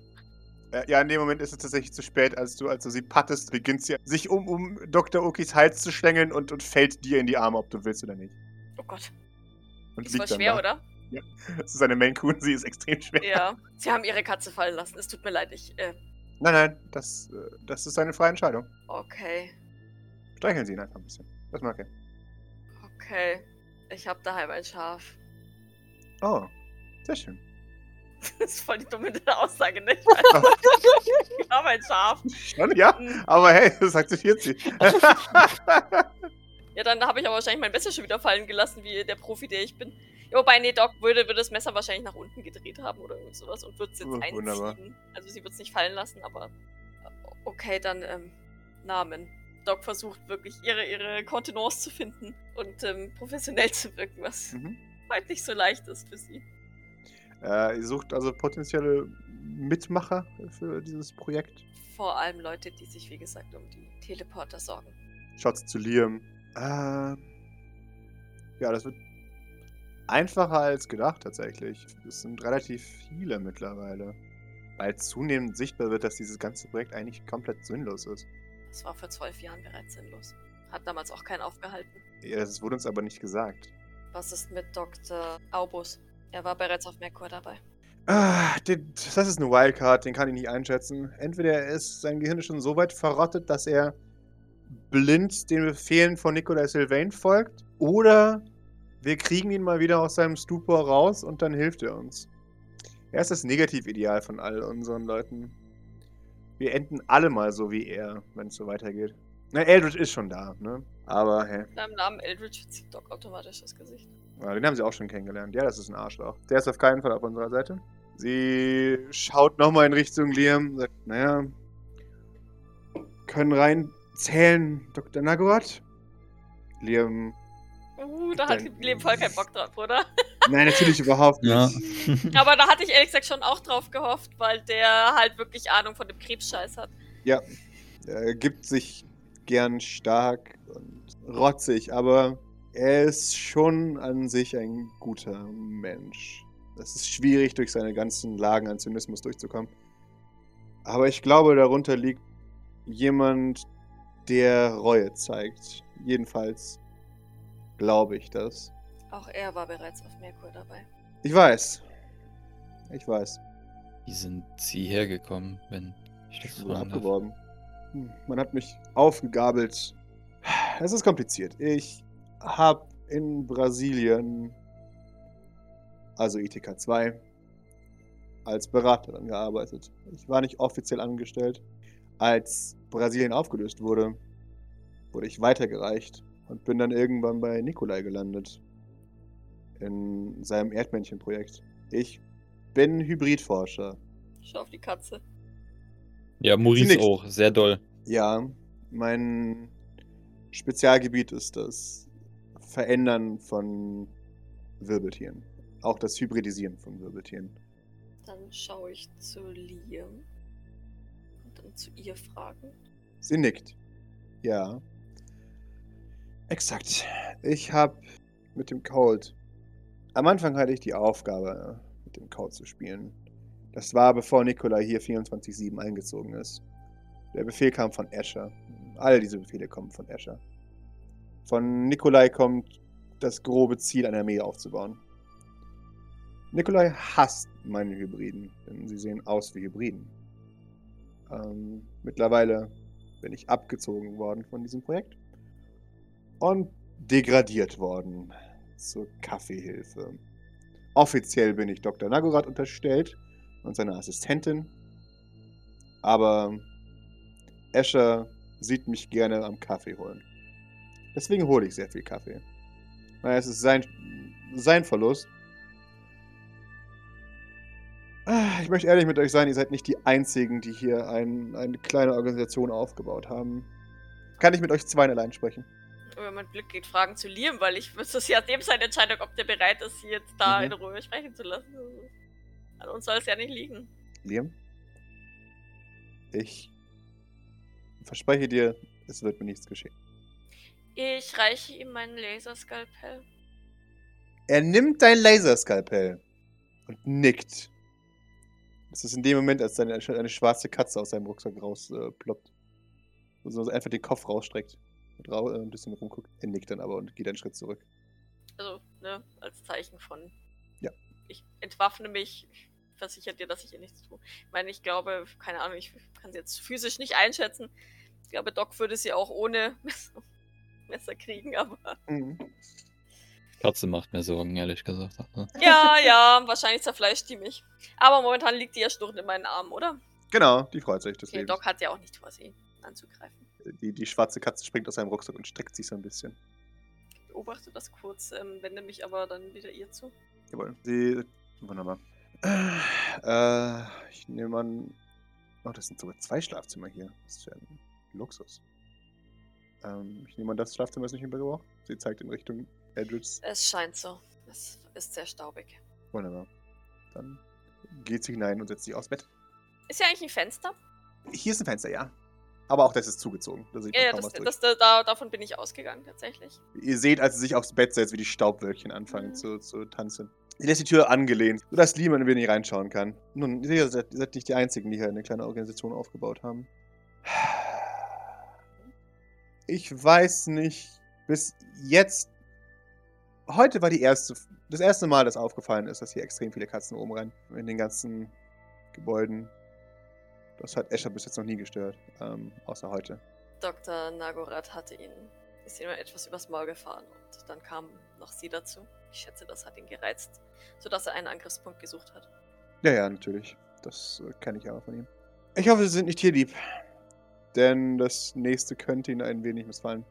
Speaker 3: Ja, in dem Moment ist es tatsächlich zu spät, als du, als du sie pattest, beginnt sie sich um, um Dr. Okis Hals zu schlängeln und, und fällt dir in die Arme, ob du willst oder nicht.
Speaker 4: Oh Gott.
Speaker 3: Und
Speaker 4: Ist voll schwer,
Speaker 3: da.
Speaker 4: oder?
Speaker 3: Das ist eine Maine Coon, sie ist extrem schwer.
Speaker 4: Ja. Sie haben ihre Katze fallen lassen. Es tut mir leid, ich, äh,
Speaker 3: Nein, nein, das, äh, das ist eine freie Entscheidung.
Speaker 4: okay.
Speaker 3: Streicheln Sie ihn einfach ein bisschen. Das mag er.
Speaker 4: Okay. Ich hab daheim ein Schaf.
Speaker 3: Oh, sehr schön.
Speaker 4: Das ist voll die dumme Aussage, nicht? ich habe ein Schaf.
Speaker 3: Schon, ja?
Speaker 4: Hm.
Speaker 3: Aber hey, das akzeptiert sie.
Speaker 4: Ja, dann habe ich aber wahrscheinlich mein Messer schon wieder fallen gelassen, wie der Profi, der ich bin. Ja, wobei, nee, Doc würde, würde das Messer wahrscheinlich nach unten gedreht haben oder irgend sowas und würde es jetzt
Speaker 3: Oh,
Speaker 4: einziehen.
Speaker 3: wunderbar.
Speaker 4: Also sie wird es nicht fallen lassen, aber okay, dann ähm, Namen. Doc versucht wirklich ihre, ihre Kontenance zu finden und ähm, professionell zu wirken, was
Speaker 3: mhm.
Speaker 4: halt nicht so leicht ist für sie.
Speaker 3: äh, ihr sucht also potenzielle Mitmacher für dieses Projekt.
Speaker 4: Vor allem Leute, die sich, wie gesagt, um die Teleporter sorgen.
Speaker 3: Schaut zu Liam. Äh, ja, das wird einfacher als gedacht tatsächlich. Es sind relativ viele mittlerweile. Weil zunehmend sichtbar wird, dass dieses ganze Projekt eigentlich komplett sinnlos ist.
Speaker 4: Das war vor zwölf Jahren bereits sinnlos. Hat damals auch keinen aufgehalten.
Speaker 3: Ja, das wurde uns aber nicht gesagt.
Speaker 4: Was ist mit Dr. Aubus? Er war bereits auf Merkur dabei.
Speaker 3: Ah, den, das ist eine Wildcard, den kann ich nicht einschätzen. Entweder er ist, sein Gehirn schon so weit verrottet, dass er blind den Befehlen von Nicolas Sylvain folgt, oder wir kriegen ihn mal wieder aus seinem Stupor raus und dann hilft er uns. Er ist das Negativideal von all unseren Leuten. Wir enden alle mal so wie er, wenn es so weitergeht. Na, Eldritch ist schon da, ne? Aber, hä.
Speaker 4: In deinem Namen Eldritch verzieht Doc automatisch das Gesicht.
Speaker 3: Ja, den haben sie auch schon kennengelernt. Ja, das ist ein Arschloch. Der ist auf keinen Fall auf unserer Seite. Sie schaut nochmal in Richtung Liam und sagt, naja, können reinzählen, Dr. Nagorat. Liam.
Speaker 4: Uh, da hat Leben voll keinen Bock drauf, oder?
Speaker 3: Nein, natürlich überhaupt nicht.
Speaker 1: Ja.
Speaker 4: Aber da hatte ich ehrlich gesagt schon auch drauf gehofft, weil der halt wirklich Ahnung von dem Krebsscheiß hat.
Speaker 3: Er gibt sich gern stark und rotzig, aber er ist schon an sich ein guter Mensch. Es ist schwierig, durch seine ganzen Lagen an Zynismus durchzukommen. Aber ich glaube, darunter liegt jemand, der Reue zeigt. Jedenfalls glaube ich das.
Speaker 4: Auch er war bereits auf Merkur dabei.
Speaker 3: Ich weiß. Ich weiß.
Speaker 1: Wie sind Sie hergekommen, wenn ich das
Speaker 3: Ich wurde
Speaker 1: fragen darf?
Speaker 3: abgeworben. Hm, Man hat mich aufgegabelt. Es ist kompliziert. Ich habe in Brasilien, also ITK 2, als Beraterin gearbeitet. Ich war nicht offiziell angestellt. Als Brasilien aufgelöst wurde, wurde ich weitergereicht und bin dann irgendwann bei Nikolai gelandet. In seinem Erdmännchenprojekt. Ich bin Hybridforscher.
Speaker 4: Schau auf die Katze.
Speaker 1: Ja, Maurice auch, sehr doll.
Speaker 3: Ja, mein Spezialgebiet ist das Verändern von Wirbeltieren. Auch das Hybridisieren von Wirbeltieren.
Speaker 4: Dann schaue ich zu Liam. Und dann zu ihr fragen.
Speaker 3: Sie nickt. Ja. Exakt. Ich habe mit dem Cold. Am Anfang hatte ich die Aufgabe, mit dem Cold zu spielen. Das war bevor Nikolai hier 24-7 eingezogen ist. Der Befehl kam von Escher. Alle diese Befehle kommen von Escher. Von Nikolai kommt das grobe Ziel, eine Armee aufzubauen. Nikolai hasst meine Hybriden, denn sie sehen aus wie Hybriden. Ähm, mittlerweile bin ich abgezogen worden von diesem Projekt und degradiert worden zur Kaffeehilfe. Offiziell bin ich Dr. Nagorath unterstellt und seine Assistentin, aber Escher sieht mich gerne am Kaffee holen. Deswegen hole ich sehr viel Kaffee. Naja, es ist sein, sein Verlust. Ah, Ich möchte ehrlich mit euch sein, ihr seid nicht die Einzigen, die hier ein, eine kleine Organisation aufgebaut haben. Kann ich mit euch zwei allein sprechen?
Speaker 4: Wenn mein Blick geht, Fragen zu Liam, weil ich das ist ja dem seine Entscheidung, ob der bereit ist, sie jetzt da
Speaker 3: Mhm.
Speaker 4: in Ruhe sprechen zu lassen. An uns soll es ja nicht liegen.
Speaker 3: Liam? Ich verspreche dir, es wird mir nichts geschehen.
Speaker 4: Ich reiche ihm meinen Laserskalpell.
Speaker 3: Er nimmt dein Laserskalpell und nickt. Es ist in dem Moment, als eine, eine schwarze Katze aus seinem Rucksack rausploppt. Äh, ploppt. und so einfach den Kopf rausstreckt ein bisschen rumguckt. Er nickt dann aber und geht einen Schritt zurück.
Speaker 4: Also, ne, als Zeichen von.
Speaker 3: Ja.
Speaker 4: Ich entwaffne mich, ich versichere dir, dass ich ihr nichts tue. Ich meine, ich glaube, keine Ahnung, ich kann sie jetzt physisch nicht einschätzen. Ich glaube, Doc würde sie auch ohne Messer kriegen, aber.
Speaker 3: Mhm.
Speaker 1: Katze macht mir Sorgen, ehrlich gesagt. Ne?
Speaker 4: Ja, ja, wahrscheinlich zerfleischt die mich. Aber momentan liegt die ja schnurrend in meinen Armen, oder?
Speaker 3: Genau, die freut sich des
Speaker 4: Okay. Doc hat ja auch nicht vor, sie anzugreifen.
Speaker 3: Die, die schwarze Katze springt aus seinem Rucksack und streckt sich so ein bisschen.
Speaker 4: Ich beobachte das kurz, ähm, wende mich aber dann wieder ihr zu.
Speaker 3: Jawohl. Sie. Wunderbar. Äh, ich nehme an. Oh, das sind sogar zwei Schlafzimmer hier. Was für ein Luxus. Ähm, ich nehme an, das Schlafzimmer ist nicht in Gebrauch. Sie zeigt in Richtung Edrids.
Speaker 4: Es scheint so. Es ist sehr staubig.
Speaker 3: Wunderbar. Dann geht sie hinein und setzt sich aufs Bett.
Speaker 4: Ist ja eigentlich ein Fenster?
Speaker 3: Hier ist ein Fenster, ja. Aber auch das ist zugezogen. Da
Speaker 4: Ja, das,
Speaker 3: durch.
Speaker 4: das, da, da, davon bin ich ausgegangen, tatsächlich.
Speaker 3: Ihr seht, als sie sich aufs Bett setzt, wie die Staubwölkchen anfangen
Speaker 4: Mhm.
Speaker 3: zu, zu tanzen. Sie lässt die Tür angelehnt, sodass Lehman ein wenig reinschauen kann. Nun, ihr seid, ihr seid nicht die Einzigen, die hier eine kleine Organisation aufgebaut haben. Ich weiß nicht, bis jetzt. Heute war die erste, das erste Mal, dass aufgefallen ist, dass hier extrem viele Katzen rumrennen. In den ganzen Gebäuden. Das hat Escher bis jetzt noch nie gestört. Ähm, außer heute.
Speaker 4: Dr. Nagorath hatte ihn, ist ihm etwas übers Maul gefahren und dann kam noch sie dazu. Ich schätze, das hat ihn gereizt, sodass er einen Angriffspunkt gesucht hat.
Speaker 3: Ja, ja, natürlich. Das äh, kenne ich aber von ihm. Ich hoffe, Sie sind nicht tierlieb. Denn das nächste könnte Ihnen ein wenig missfallen.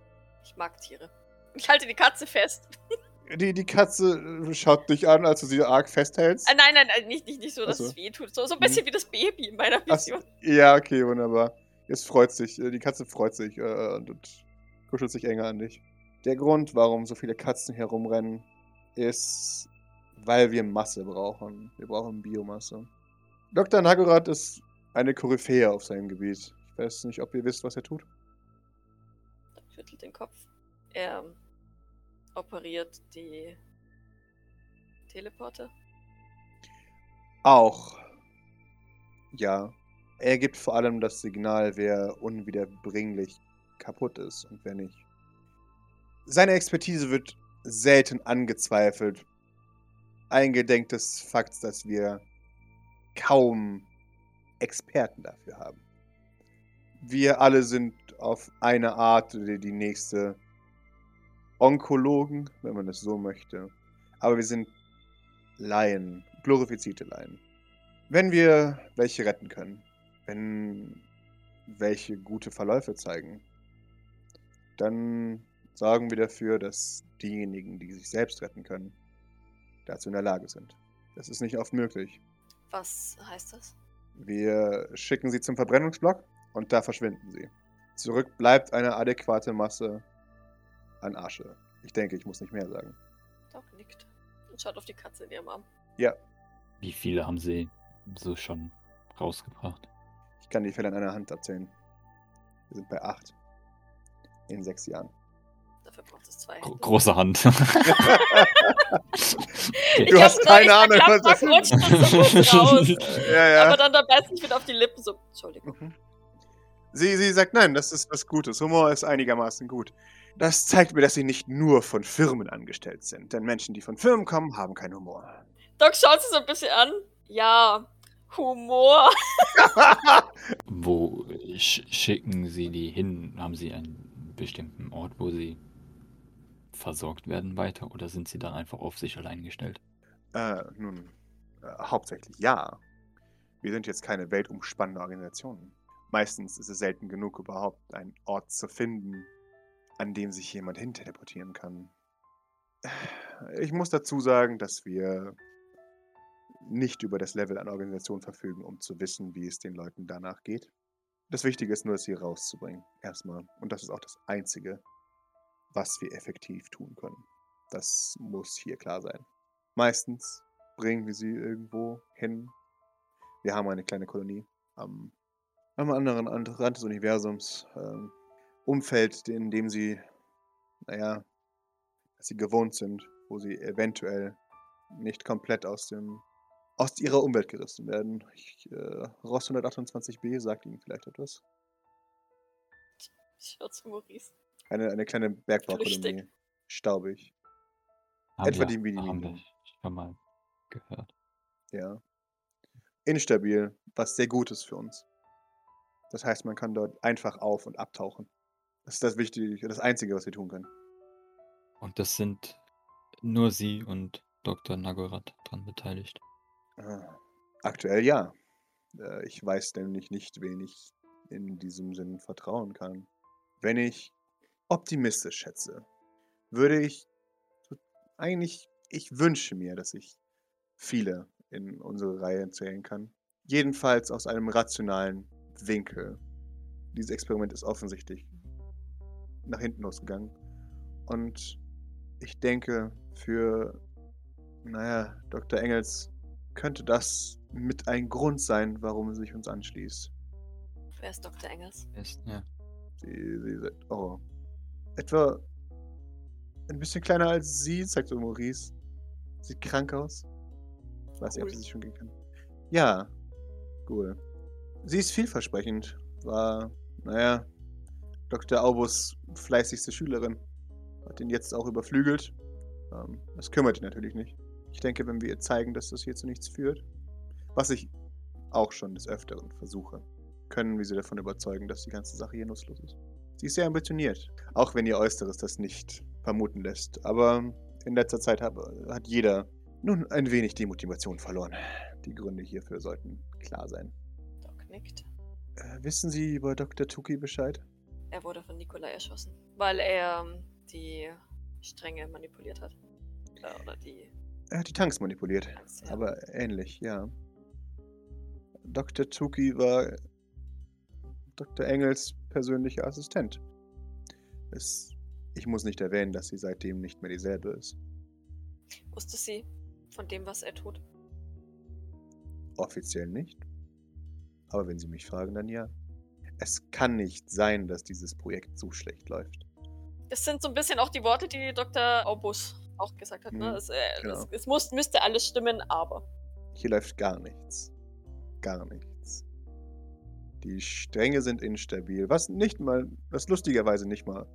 Speaker 4: Ich mag Tiere. Ich halte die Katze fest.
Speaker 3: Die, die Katze äh, schaut dich an, als du sie arg festhältst.
Speaker 4: Ah, nein, nein, nicht, nicht, nicht so, dass
Speaker 3: Ach so.
Speaker 4: es weh tut. So, so ein bisschen wie das Baby in meiner
Speaker 3: Ach
Speaker 4: Vision.
Speaker 3: ja, okay, wunderbar. Es freut sich, äh, die Katze freut sich äh, und, und kuschelt sich enger an dich. Der Grund, warum so viele Katzen herumrennen, ist, weil wir Masse brauchen. Wir brauchen Biomasse. Dr. Nagorath ist eine Koryphäe auf seinem Gebiet. Ich weiß nicht, ob ihr wisst, was er tut.
Speaker 4: Schüttelt den Kopf. Er operiert die Teleporte.
Speaker 3: Auch. Ja. Er gibt vor allem das Signal, wer unwiederbringlich kaputt ist und wer nicht. Seine Expertise wird selten angezweifelt. Eingedenk des Fakts, dass wir kaum Experten dafür haben. Wir alle sind auf eine Art die, die nächste Onkologen, wenn man es so möchte. Aber wir sind Laien, glorifizierte Laien. Wenn wir welche retten können, wenn welche gute Verläufe zeigen, dann sorgen wir dafür, dass diejenigen, die sich selbst retten können, dazu in der Lage sind. Das ist nicht oft möglich.
Speaker 4: Was heißt das?
Speaker 3: Wir schicken sie zum Verbrennungsblock und da verschwinden sie. Zurück bleibt eine adäquate Masse an Asche. Ich denke, ich muss nicht mehr sagen.
Speaker 4: Doc nickt und schaut auf die Katze in ihrem Arm.
Speaker 3: Ja,
Speaker 1: Wie viele haben sie so schon rausgebracht?
Speaker 3: ich kann die Fälle an einer Hand erzählen. Wir sind bei acht. In sechs Jahren.
Speaker 4: Dafür braucht es zwei. Hände.
Speaker 1: große Hand.
Speaker 4: Ich
Speaker 3: Du hast keine Ahnung, was das
Speaker 4: und so raus.
Speaker 3: ja, ja.
Speaker 4: Aber dann dabei sich wieder auf die Lippen so. Entschuldigung.
Speaker 3: Mhm. Sie, sie sagt, nein, das ist was Gutes. Humor ist einigermaßen gut. Das zeigt mir, dass sie nicht nur von Firmen angestellt sind. Denn Menschen, die von Firmen kommen, haben keinen Humor.
Speaker 4: Doc schaut sie so ein bisschen an. Ja, Humor.
Speaker 1: Wo sch schicken sie die hin? Haben sie einen bestimmten Ort, wo sie versorgt werden weiter? Oder sind sie dann einfach auf sich allein gestellt?
Speaker 3: Äh, nun, äh, hauptsächlich ja. Wir sind jetzt keine weltumspannende Organisation. Meistens ist es selten genug, überhaupt einen Ort zu finden, an dem sich jemand hin teleportieren kann. Ich muss dazu sagen, dass wir nicht über das Level an Organisation verfügen, um zu wissen, wie es den Leuten danach geht. Das Wichtige ist nur, sie rauszubringen. Erstmal. Und das ist auch das Einzige, was wir effektiv tun können. Das muss hier klar sein. Meistens bringen wir sie irgendwo hin. Wir haben eine kleine Kolonie am, am anderen Rand Rand des Universums. Ähm, Umfeld, in dem sie, naja, dass sie gewohnt sind, wo sie eventuell nicht komplett aus dem aus ihrer Umwelt gerissen werden. Ich, äh, Ross 128b sagt Ihnen vielleicht etwas.
Speaker 4: Ich schau zu Maurice.
Speaker 3: Eine, eine kleine Bergbaukolonie. Staubig.
Speaker 1: Haben
Speaker 3: Etwa
Speaker 1: wir-
Speaker 3: die
Speaker 1: wir schon mal gehört.
Speaker 3: Ja. Instabil, was sehr gut ist für uns. Das heißt, man kann dort einfach auf- und abtauchen. Das ist das Wichtige, das Einzige, was wir tun können.
Speaker 1: Und das sind nur Sie und Dr. Nagorath dran beteiligt.
Speaker 3: Ah, Aktuell ja. Äh, Ich weiß nämlich nicht, wen ich in diesem Sinn vertrauen kann. Wenn ich optimistisch schätze, würde ich eigentlich, ich wünsche mir, dass ich viele in unsere Reihe zählen kann. Jedenfalls aus einem rationalen Winkel. Dieses Experiment ist offensichtlich nach hinten losgegangen. Und ich denke, für, naja, Dr. Engels könnte das mit ein Grund sein, warum sie sich uns anschließt.
Speaker 4: Wer ist Dr. Engels?
Speaker 1: Ist, ja.
Speaker 3: Sie, sie sagt, oh, etwa ein bisschen kleiner als sie, sagt so Maurice. Sieht krank aus. Ich weiß nicht, ob sie sich schon gehen kann. Ja, cool. Sie ist vielversprechend. War, naja, Dr. Aubus fleißigste Schülerin. Hat ihn jetzt auch überflügelt. Ähm, das kümmert ihn natürlich nicht. Ich denke, wenn wir ihr zeigen, dass das hier zu nichts führt, was ich auch schon des Öfteren versuche, können wir sie davon überzeugen, dass die ganze Sache hier nutzlos ist. Sie ist sehr ambitioniert, auch wenn ihr Äußeres das nicht vermuten lässt. Aber in letzter Zeit hat jeder nun ein wenig die Motivation verloren. Die Gründe hierfür sollten klar sein.
Speaker 4: Doc nickt.
Speaker 3: Äh, wissen Sie über Dr. Tuki Bescheid?
Speaker 4: Er wurde von Nikolai erschossen, weil er ähm, die Stränge manipuliert hat. Äh, Oder die
Speaker 3: Er hat die Tanks manipuliert.
Speaker 4: Tanks, ja.
Speaker 3: Aber ähnlich, ja. Dr. Tuki war Dr. Engels persönlicher Assistent. Es, ich muss nicht erwähnen, dass sie seitdem nicht mehr dieselbe ist.
Speaker 4: Wusste sie von dem, was er tut?
Speaker 3: Offiziell nicht. Aber wenn Sie mich fragen, dann ja. Es kann nicht sein, dass dieses Projekt so schlecht läuft.
Speaker 4: Das sind so ein bisschen auch die Worte, die Dr. Aubus auch gesagt hat. Ne?
Speaker 3: Mhm,
Speaker 4: Es, äh,
Speaker 3: genau.
Speaker 4: es, es muss, müsste alles stimmen, aber.
Speaker 3: Hier läuft gar nichts. Gar nichts. Die Stränge sind instabil, was nicht mal, was lustigerweise nicht mal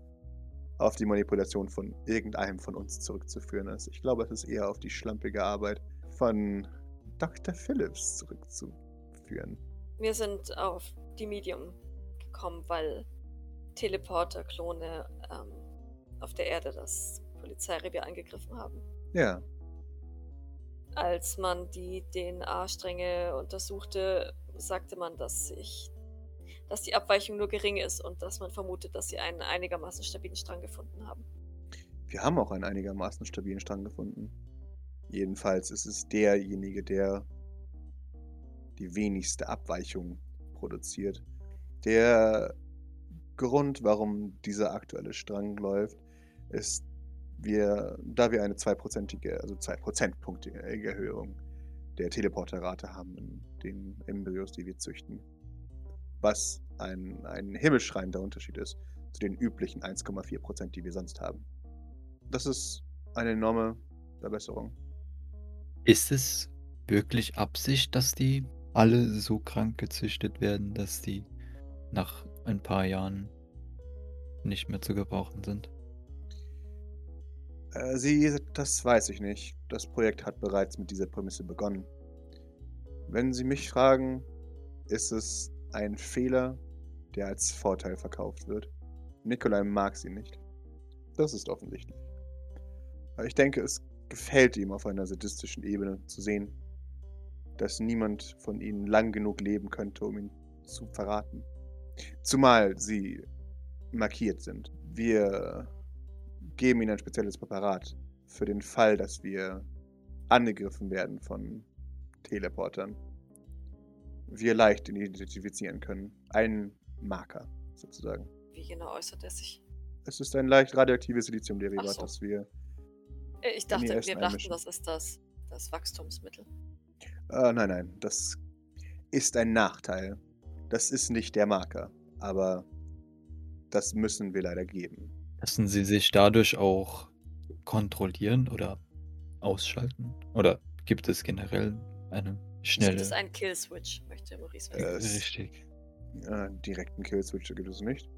Speaker 3: auf die Manipulation von irgendeinem von uns zurückzuführen ist. Ich glaube, es ist eher auf die schlampige Arbeit von Dr. Phillips zurückzuführen.
Speaker 4: Wir sind auf die Medium gekommen, weil Teleporter-Klone ähm, auf der Erde das Polizeirevier angegriffen haben.
Speaker 3: Ja,
Speaker 4: Als man die DNA-Stränge untersuchte, sagte man, dass sich dass die Abweichung nur gering ist und dass man vermutet, dass sie einen einigermaßen stabilen Strang gefunden haben.
Speaker 3: wir haben auch einen einigermaßen stabilen Strang gefunden. Jedenfalls ist es derjenige, der die wenigste Abweichung produziert. Der Grund, warum dieser aktuelle Strang läuft, ist, wir, da wir eine zweiprozentige, also zwei Prozentpunkte Erhöhung der Teleporterrate haben in den Embryos, die wir züchten. Was ein, ein himmelschreiender Unterschied ist zu den üblichen 1,4 Prozent, die wir sonst haben. Das ist eine enorme Verbesserung.
Speaker 1: Ist es wirklich Absicht, dass die alle so krank gezüchtet werden, dass die nach ein paar Jahren nicht mehr zu gebrauchen sind?
Speaker 3: Äh, sie, das weiß ich nicht. Das Projekt hat bereits mit dieser Prämisse begonnen. Wenn Sie mich fragen, ist es ein Fehler, der als Vorteil verkauft wird. Nikolai mag sie nicht. Das ist offensichtlich. Aber ich denke, es gefällt ihm auf einer sadistischen Ebene zu sehen, dass niemand von ihnen lang genug leben könnte, um ihn zu verraten. Zumal sie markiert sind. Wir geben ihnen ein spezielles Präparat für den Fall, dass wir angegriffen werden von Teleportern. Wir leicht identifizieren können. Ein Marker, sozusagen.
Speaker 4: Wie genau äußert er sich?
Speaker 3: Es ist ein leicht radioaktives Siliziumderivat,
Speaker 4: so.
Speaker 3: das wir.
Speaker 4: Äh, Ich dachte, wir
Speaker 3: ersten
Speaker 4: dachten,
Speaker 3: einmischen.
Speaker 4: das ist das, das Wachstumsmittel.
Speaker 3: Äh, nein, nein, das ist ein Nachteil. Das ist nicht der Marker, aber das müssen wir leider geben.
Speaker 1: Lassen sie sich dadurch auch kontrollieren oder ausschalten? Oder gibt es generell eine
Speaker 4: Gibt
Speaker 1: schnelle...
Speaker 4: es einen Kill-Switch, möchte Maurice wissen.
Speaker 3: Äh, es-
Speaker 1: Richtig.
Speaker 3: Äh, direkten Killswitch gibt es nicht.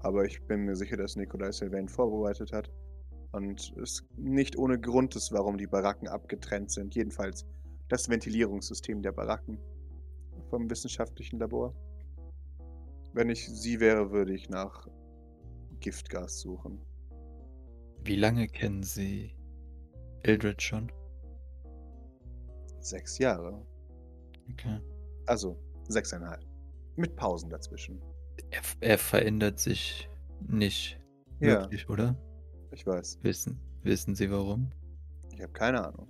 Speaker 3: Aber ich bin mir sicher, dass Nikolai Sylvain vorbereitet hat. Und es nicht ohne Grund ist, warum die Baracken abgetrennt sind. Jedenfalls das Ventilierungssystem der Baracken vom wissenschaftlichen Labor. Wenn ich sie wäre, würde ich nach Giftgas suchen.
Speaker 1: Wie lange kennen Sie Eldred schon?
Speaker 3: Sechs Jahre.
Speaker 1: Okay.
Speaker 3: Also sechseinhalb. Mit Pausen dazwischen.
Speaker 1: Er, er verändert sich nicht
Speaker 3: Ja.
Speaker 1: wirklich, oder?
Speaker 3: Ich weiß.
Speaker 1: Wissen, wissen Sie warum?
Speaker 3: Ich habe keine Ahnung.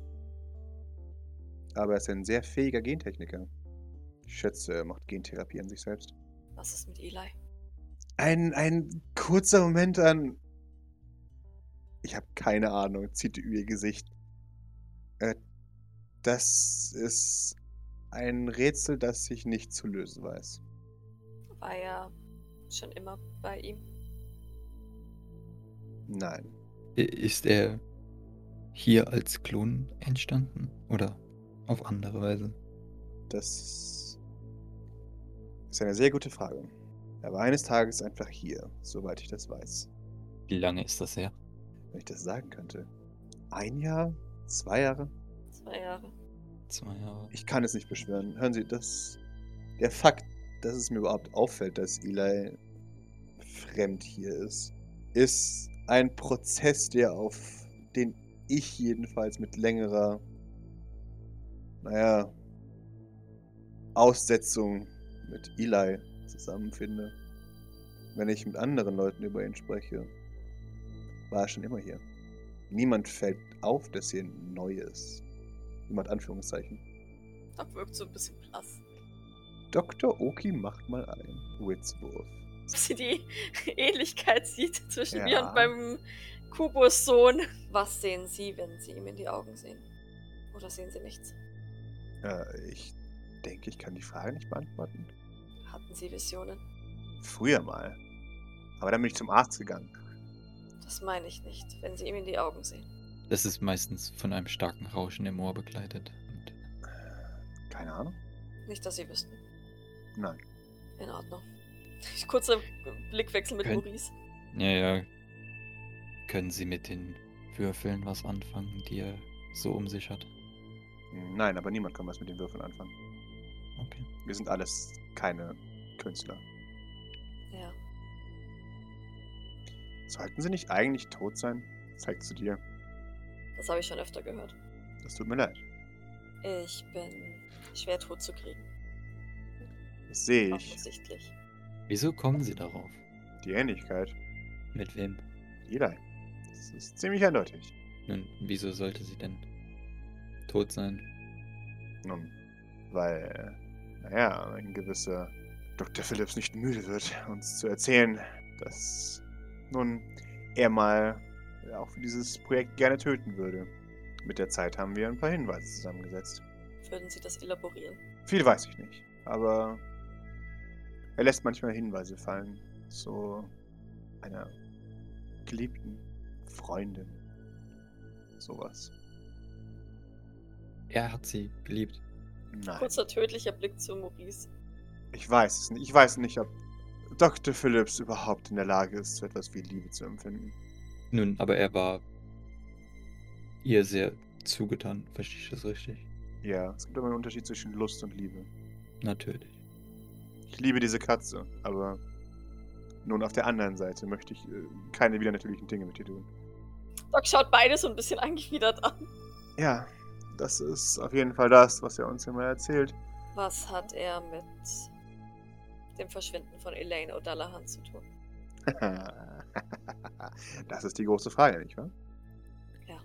Speaker 3: Aber er ist ein sehr fähiger Gentechniker. Ich schätze, er macht Gentherapie an sich selbst.
Speaker 4: Was ist mit Eli?
Speaker 3: Ein, ein kurzer Moment an. Ich habe keine Ahnung, zieht über ihr Gesicht. Äh, das ist ein Rätsel, das ich nicht zu lösen weiß.
Speaker 4: War er schon immer bei ihm?
Speaker 3: Nein.
Speaker 1: Ist er hier als Klon entstanden? Oder auf andere Weise?
Speaker 3: Das ist eine sehr gute Frage. Er war eines Tages einfach hier, soweit ich das weiß.
Speaker 1: Wie lange ist das her?
Speaker 3: Wenn ich das sagen könnte. Ein Jahr? Zwei Jahre?
Speaker 4: Zwei Jahre.
Speaker 1: Zwei Jahre.
Speaker 3: Ich kann es nicht beschwören. Hören Sie, das. Der Fakt, dass es mir überhaupt auffällt, dass Eli fremd hier ist, ist ein Prozess, der auf den ich jedenfalls mit längerer, naja, Aussetzung mit Eli zusammenfinde. Wenn ich mit anderen Leuten über ihn spreche, war er schon immer hier. Niemand fällt auf, dass hier neu ist. Niemand Anführungszeichen.
Speaker 4: Da wirkt so ein bisschen blass.
Speaker 3: Dr. Oki macht mal einen Witzwurf.
Speaker 4: sie die Ähnlichkeit sieht zwischen
Speaker 3: Ja.
Speaker 4: mir und meinem Kubus-Sohn. Was sehen Sie, wenn Sie ihm in die Augen sehen? Oder sehen Sie nichts?
Speaker 3: Äh, ich denke, ich kann die Frage nicht beantworten.
Speaker 4: Hatten Sie Visionen?
Speaker 3: Früher mal. Aber dann bin ich zum Arzt gegangen.
Speaker 4: Das meine ich nicht, wenn Sie ihm in die Augen sehen.
Speaker 1: Das ist meistens von einem starken Rauschen im Ohr begleitet. Und
Speaker 3: Keine Ahnung.
Speaker 4: Nicht, dass Sie wüssten.
Speaker 3: Nein.
Speaker 4: In Ordnung. Kurzer Blickwechsel mit
Speaker 1: Könnt-
Speaker 4: Maurice.
Speaker 1: ja, ja. Können Sie mit den Würfeln was anfangen, die er so um sich hat?
Speaker 3: Nein, aber niemand kann was mit den Würfeln anfangen.
Speaker 1: Okay.
Speaker 3: Wir sind alles keine Künstler.
Speaker 4: Ja.
Speaker 3: Sollten sie nicht eigentlich tot sein? Zeig zu dir.
Speaker 4: Das habe ich schon öfter gehört.
Speaker 3: Das tut mir leid.
Speaker 4: Ich bin schwer tot zu kriegen.
Speaker 3: Das sehe ich.
Speaker 4: Offensichtlich.
Speaker 1: Wieso kommen Sie darauf?
Speaker 3: Die Ähnlichkeit.
Speaker 1: Mit wem?
Speaker 3: Eli. Das ist ziemlich eindeutig.
Speaker 1: Nun, wieso sollte sie denn tot sein?
Speaker 3: Nun, weil, naja, ein gewisser Dr. Phillips nicht müde wird, uns zu erzählen, dass, nun, er mal auch für dieses Projekt gerne töten würde. Mit der Zeit haben wir ein paar Hinweise zusammengesetzt.
Speaker 4: Würden Sie das elaborieren?
Speaker 3: Viel weiß ich nicht, aber er lässt manchmal Hinweise fallen zu einer geliebten Freundin. Sowas.
Speaker 1: Er hat sie geliebt.
Speaker 3: Nein.
Speaker 4: Kurzer tödlicher Blick zu Maurice.
Speaker 3: Ich weiß es nicht. Ich weiß nicht, ob Dr. Phillips überhaupt in der Lage ist, so etwas wie Liebe zu empfinden.
Speaker 1: Nun, aber er war ihr sehr zugetan. Verstehe ich das richtig?
Speaker 3: Ja, es gibt aber einen Unterschied zwischen Lust und Liebe.
Speaker 1: Natürlich.
Speaker 3: Ich liebe diese Katze, aber nun auf der anderen Seite möchte ich äh, keine widernatürlichen Dinge mit ihr tun.
Speaker 4: Doc schaut beide so ein bisschen angewidert an.
Speaker 3: Ja, das ist auf jeden Fall das, was er uns immer erzählt.
Speaker 4: Was hat er mit dem Verschwinden von Elaine O'Dallahan zu tun?
Speaker 3: das ist die große Frage, nicht wahr?
Speaker 4: Ja.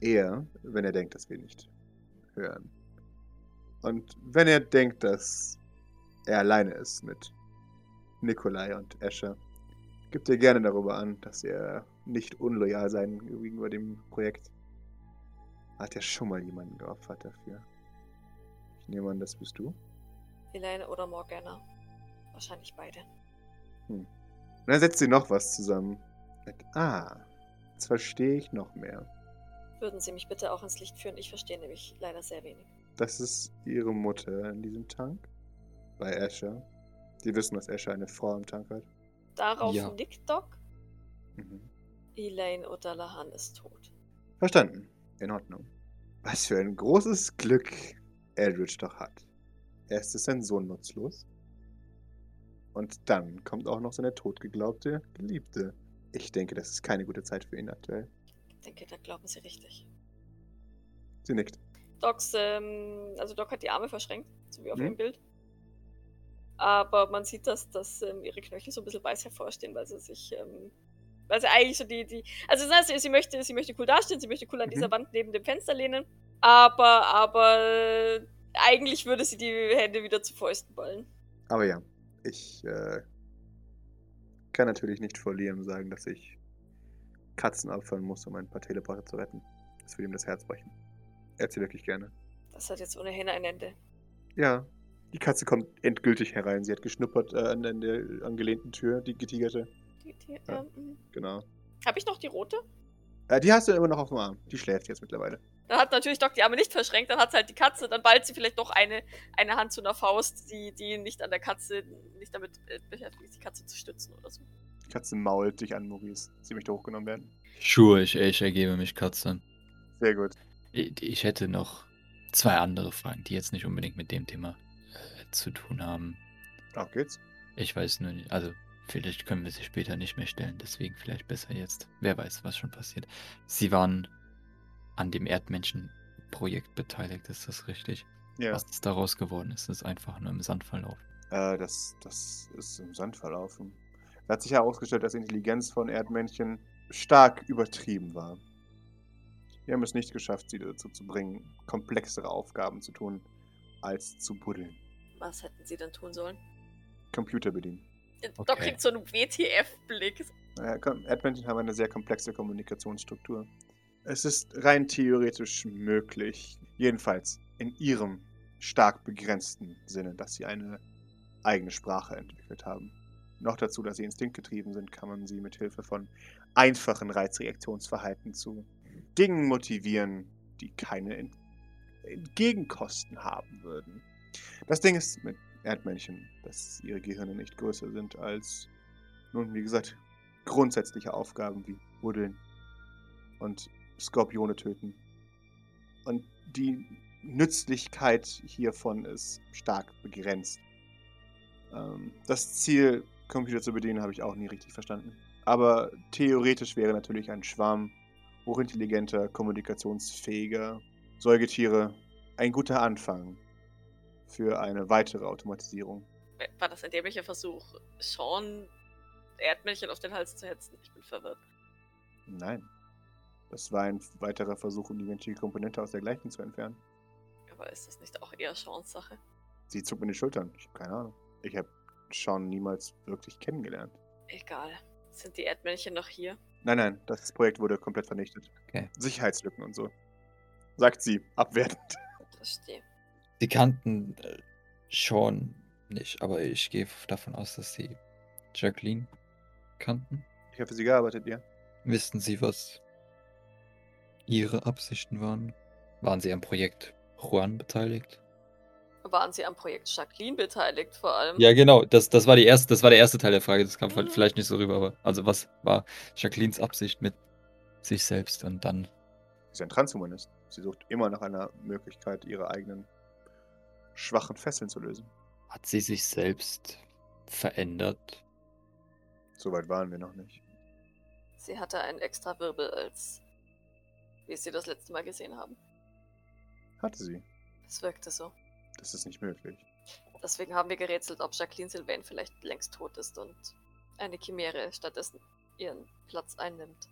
Speaker 3: Er, wenn er denkt, dass wir nicht hören. Und wenn er denkt, dass er alleine ist mit Nikolai und Escher, gibt er gerne darüber an, dass er nicht unloyal sein gegenüber dem Projekt. Hat er schon mal jemanden geopfert dafür? Ich nehme an, das bist du.
Speaker 4: Elaine oder Morgana? Wahrscheinlich beide.
Speaker 3: Und dann setzt sie noch was zusammen. Ah, jetzt verstehe ich noch mehr.
Speaker 4: Würden Sie mich bitte auch ins Licht führen? Ich verstehe nämlich leider sehr wenig.
Speaker 3: Das ist ihre Mutter in diesem Tank. Bei Escher. Die wissen, dass Escher eine Frau im Tank hat.
Speaker 4: Darauf
Speaker 1: Ja.
Speaker 4: nickt Doc.
Speaker 3: Mhm.
Speaker 4: Elaine O'Dallahan ist tot.
Speaker 3: Verstanden. In Ordnung. Was für ein großes Glück Eldridge doch hat. Erst ist sein Sohn nutzlos. Und dann kommt auch noch seine totgeglaubte Geliebte. Ich denke, das ist keine gute Zeit für ihn aktuell.
Speaker 4: Ich denke, da glauben Sie richtig.
Speaker 3: Sie nickt.
Speaker 4: Docs, ähm, also Doc hat die Arme verschränkt, so wie auf
Speaker 3: Mhm.
Speaker 4: dem Bild. Aber man sieht, dass, dass ähm, ihre Knöchel so ein bisschen weiß hervorstehen, weil sie sich, ähm, sie eigentlich so die, die, also das heißt, sie, möchte, sie möchte cool dastehen, sie möchte cool an dieser
Speaker 3: Mhm.
Speaker 4: Wand neben dem Fenster lehnen, aber, aber eigentlich würde sie die Hände wieder zu Fäusten ballen.
Speaker 3: Aber ja, ich äh, kann natürlich nicht vor Liam sagen, dass ich Katzen opfern muss, um ein paar Teleporter zu retten. Das würde ihm das Herz brechen. Er hat sie wirklich gerne.
Speaker 4: Das hat jetzt ohnehin ein Ende.
Speaker 3: Ja, die Katze kommt endgültig herein. Sie hat geschnuppert äh, an, an der angelehnten Tür, die getigerte.
Speaker 4: Die, die,
Speaker 3: Ja.
Speaker 4: ähm,
Speaker 3: Genau.
Speaker 4: Habe ich noch die rote?
Speaker 3: Äh, die hast du immer noch auf dem Arm. Die schläft jetzt mittlerweile.
Speaker 4: Dann hat natürlich Doc die Arme nicht verschränkt, dann hat sie halt die Katze, dann ballt sie vielleicht doch eine, eine Hand zu einer Faust, die, die nicht an der Katze, nicht damit äh, beschäftigt ist, die Katze zu stützen oder so.
Speaker 3: Die Katze mault dich an, Maurice. Sie möchte hochgenommen werden.
Speaker 1: Schuhe, ich, ich ergebe mich, Katze.
Speaker 3: Sehr gut.
Speaker 1: Ich, ich hätte noch zwei andere Fragen, die jetzt nicht unbedingt mit dem Thema äh, zu tun haben.
Speaker 3: Auf geht's.
Speaker 1: Ich weiß nur nicht, also vielleicht können wir sie später nicht mehr stellen, deswegen vielleicht besser jetzt. Wer weiß, was schon passiert. Sie waren an dem Erdmenschen-Projekt beteiligt, ist das richtig?
Speaker 3: Ja.
Speaker 1: Was ist daraus geworden? Ist es einfach nur im Sand verlaufen?
Speaker 3: Äh, das, das ist im Sand verlaufen. Da hat sich herausgestellt, dass die Intelligenz von Erdmännchen stark übertrieben war. Wir haben es nicht geschafft, sie dazu zu bringen, komplexere Aufgaben zu tun, als zu buddeln.
Speaker 4: Was hätten sie denn tun sollen?
Speaker 3: Computer bedienen.
Speaker 4: Doc
Speaker 1: Okay.
Speaker 4: kriegt so einen WTF-Blick.
Speaker 3: Naja, komm, Adventure haben eine sehr komplexe Kommunikationsstruktur. Es ist rein theoretisch möglich, jedenfalls in ihrem stark begrenzten Sinne, dass sie eine eigene Sprache entwickelt haben. Noch dazu, dass sie instinktgetrieben sind, kann man sie mit Hilfe von einfachen Reizreaktionsverhalten zu Dingen motivieren, die keine Ent- Entgegenkosten haben würden. Das Ding ist mit Erdmännchen, dass ihre Gehirne nicht größer sind als, nun, wie gesagt, grundsätzliche Aufgaben wie Buddeln und Skorpione töten. Und die Nützlichkeit hiervon ist stark begrenzt. Ähm, das Ziel, Computer zu bedienen, habe ich auch nie richtig verstanden. Aber theoretisch wäre natürlich ein Schwarm hochintelligenter, kommunikationsfähiger Säugetiere ein guter Anfang für eine weitere Automatisierung.
Speaker 4: War das ein dämlicher Versuch, Sean Erdmännchen auf den Hals zu hetzen? Ich bin verwirrt.
Speaker 3: Nein. Das war ein weiterer Versuch, um die menschliche Komponente aus der Gleichung zu entfernen.
Speaker 4: Aber ist das nicht auch eher Seans Sache?
Speaker 3: Sie zuckt mir die Schultern. Ich habe keine Ahnung. Ich habe Sean niemals wirklich kennengelernt.
Speaker 4: Egal. Sind die Erdmännchen noch hier?
Speaker 3: Nein, nein, das Projekt wurde komplett vernichtet.
Speaker 1: Okay.
Speaker 3: Sicherheitslücken und so. Sagt sie, abwertend.
Speaker 4: Verstehe.
Speaker 1: Sie kannten äh, Sean nicht, aber ich gehe davon aus, dass sie Jacqueline kannten.
Speaker 3: Ich habe für sie gearbeitet, ja.
Speaker 1: Wissen Sie, was Ihre Absichten waren? Waren Sie am Projekt Juan beteiligt?
Speaker 4: Waren sie am Projekt Jacqueline beteiligt vor allem?
Speaker 1: Ja, genau. Das, das, war die erste, das war der erste Teil der Frage. Das kam
Speaker 4: Mhm.
Speaker 1: vielleicht nicht so rüber, aber also was war Jacquelines Absicht mit sich selbst und dann
Speaker 3: Sie ist ein Transhumanist. Sie sucht immer nach einer Möglichkeit, ihre eigenen schwachen Fesseln zu lösen.
Speaker 1: hat sie sich selbst verändert?
Speaker 3: Soweit waren wir noch nicht.
Speaker 4: Sie hatte einen extra Wirbel, als wir sie das letzte Mal gesehen haben.
Speaker 3: Hatte sie.
Speaker 4: Es wirkte so.
Speaker 3: Das ist nicht möglich.
Speaker 4: Deswegen haben wir gerätselt, ob Jacqueline Sylvain vielleicht längst tot ist und eine Chimäre stattdessen ihren Platz einnimmt.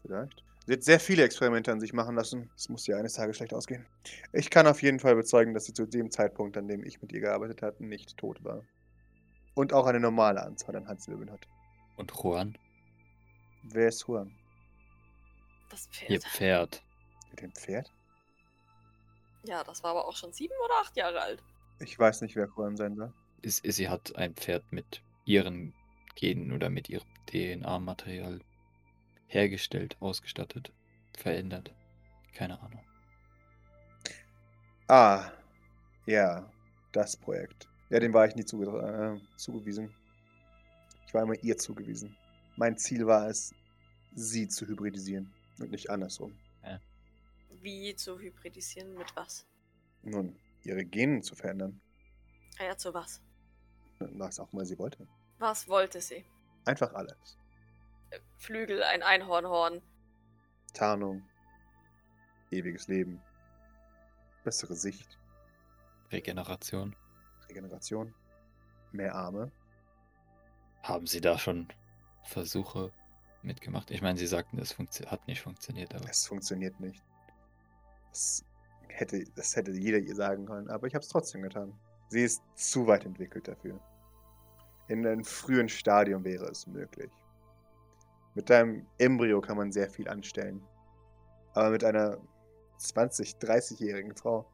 Speaker 3: Vielleicht. Sie hat sehr viele Experimente an sich machen lassen. Es muss ihr eines Tages schlecht ausgehen. Ich kann auf jeden Fall bezeugen, dass sie zu dem Zeitpunkt, an dem ich mit ihr gearbeitet hatte, nicht tot war. Und auch eine normale Anzahl an Halswirbeln hat.
Speaker 1: Und Juan?
Speaker 3: Wer ist Juan?
Speaker 4: Das
Speaker 1: Ihr
Speaker 4: Pferd.
Speaker 1: Pferd.
Speaker 3: Mit dem Pferd?
Speaker 4: Ja, das war aber auch schon sieben oder acht Jahre alt.
Speaker 3: Ich weiß nicht, wer Juan sein soll.
Speaker 1: Ist, sie hat ein Pferd mit ihren Genen oder mit ihrem DNA-Material hergestellt, ausgestattet, verändert. Keine Ahnung.
Speaker 3: Ah, ja, das Projekt. Ja, dem war ich nie zuge äh, zugewiesen. Ich war immer ihr zugewiesen. Mein Ziel war es, sie zu hybridisieren und nicht andersrum.
Speaker 4: Wie zu hybridisieren mit was?
Speaker 3: Nun, ihre Genen zu verändern,
Speaker 4: Ah ja, zu was?
Speaker 3: was auch immer sie wollte.
Speaker 4: Was wollte sie?
Speaker 3: Einfach alles.
Speaker 4: Flügel, ein Einhornhorn.
Speaker 3: Tarnung, ewiges Leben, bessere Sicht,
Speaker 1: Regeneration.
Speaker 3: Regeneration, mehr Arme.
Speaker 1: Haben Sie da schon Versuche mitgemacht? Ich meine, Sie sagten, es hat nicht funktioniert, aber
Speaker 3: Es funktioniert nicht. Das hätte, das hätte jeder ihr sagen können, aber ich habe es trotzdem getan. Sie ist zu weit entwickelt dafür. In einem frühen Stadium wäre es möglich. Mit deinem Embryo kann man sehr viel anstellen. Aber mit einer 20-, 30-jährigen Frau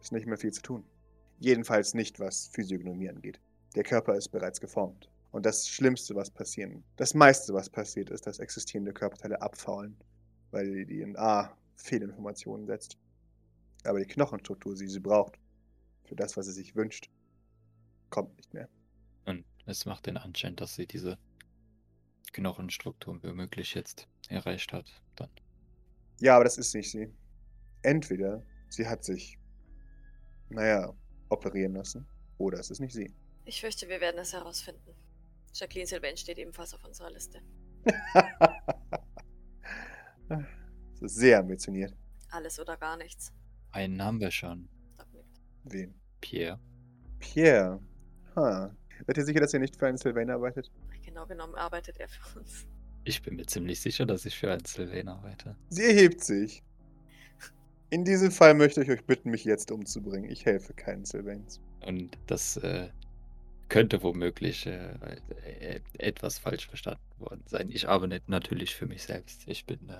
Speaker 3: ist nicht mehr viel zu tun. Jedenfalls nicht, was Physiognomie angeht. Der Körper ist bereits geformt. Und das Schlimmste, was passieren, das meiste, was passiert, ist, dass existierende Körperteile abfaulen, weil die DNA Fehlinformationen setzt. Aber die Knochenstruktur, die sie braucht, für das, was sie sich wünscht, kommt nicht mehr.
Speaker 1: und es macht den Anschein, dass sie diese Knochenstruktur womöglich jetzt erreicht hat. Dann.
Speaker 3: Ja, aber das ist nicht sie. Entweder sie hat sich, naja, operieren lassen, oder es ist nicht sie.
Speaker 4: Ich fürchte, wir werden es herausfinden. Jacqueline Sylvain steht ebenfalls auf unserer Liste.
Speaker 3: das ist sehr ambitioniert.
Speaker 4: Alles oder gar nichts.
Speaker 1: Einen haben wir schon.
Speaker 3: Wen?
Speaker 1: Pierre.
Speaker 3: Pierre. Ha. Seid ihr sicher, dass ihr nicht für einen Sylvain arbeitet?
Speaker 4: Genau genommen arbeitet er für uns.
Speaker 1: Ich bin mir ziemlich sicher, dass ich für einen Sylvain arbeite.
Speaker 3: Sie erhebt sich. In diesem Fall möchte ich euch bitten, mich jetzt umzubringen. Ich helfe keinen Sylvains.
Speaker 2: Und das äh, könnte womöglich äh, äh, etwas falsch verstanden worden sein. Ich arbeite natürlich für mich selbst. Ich bin äh,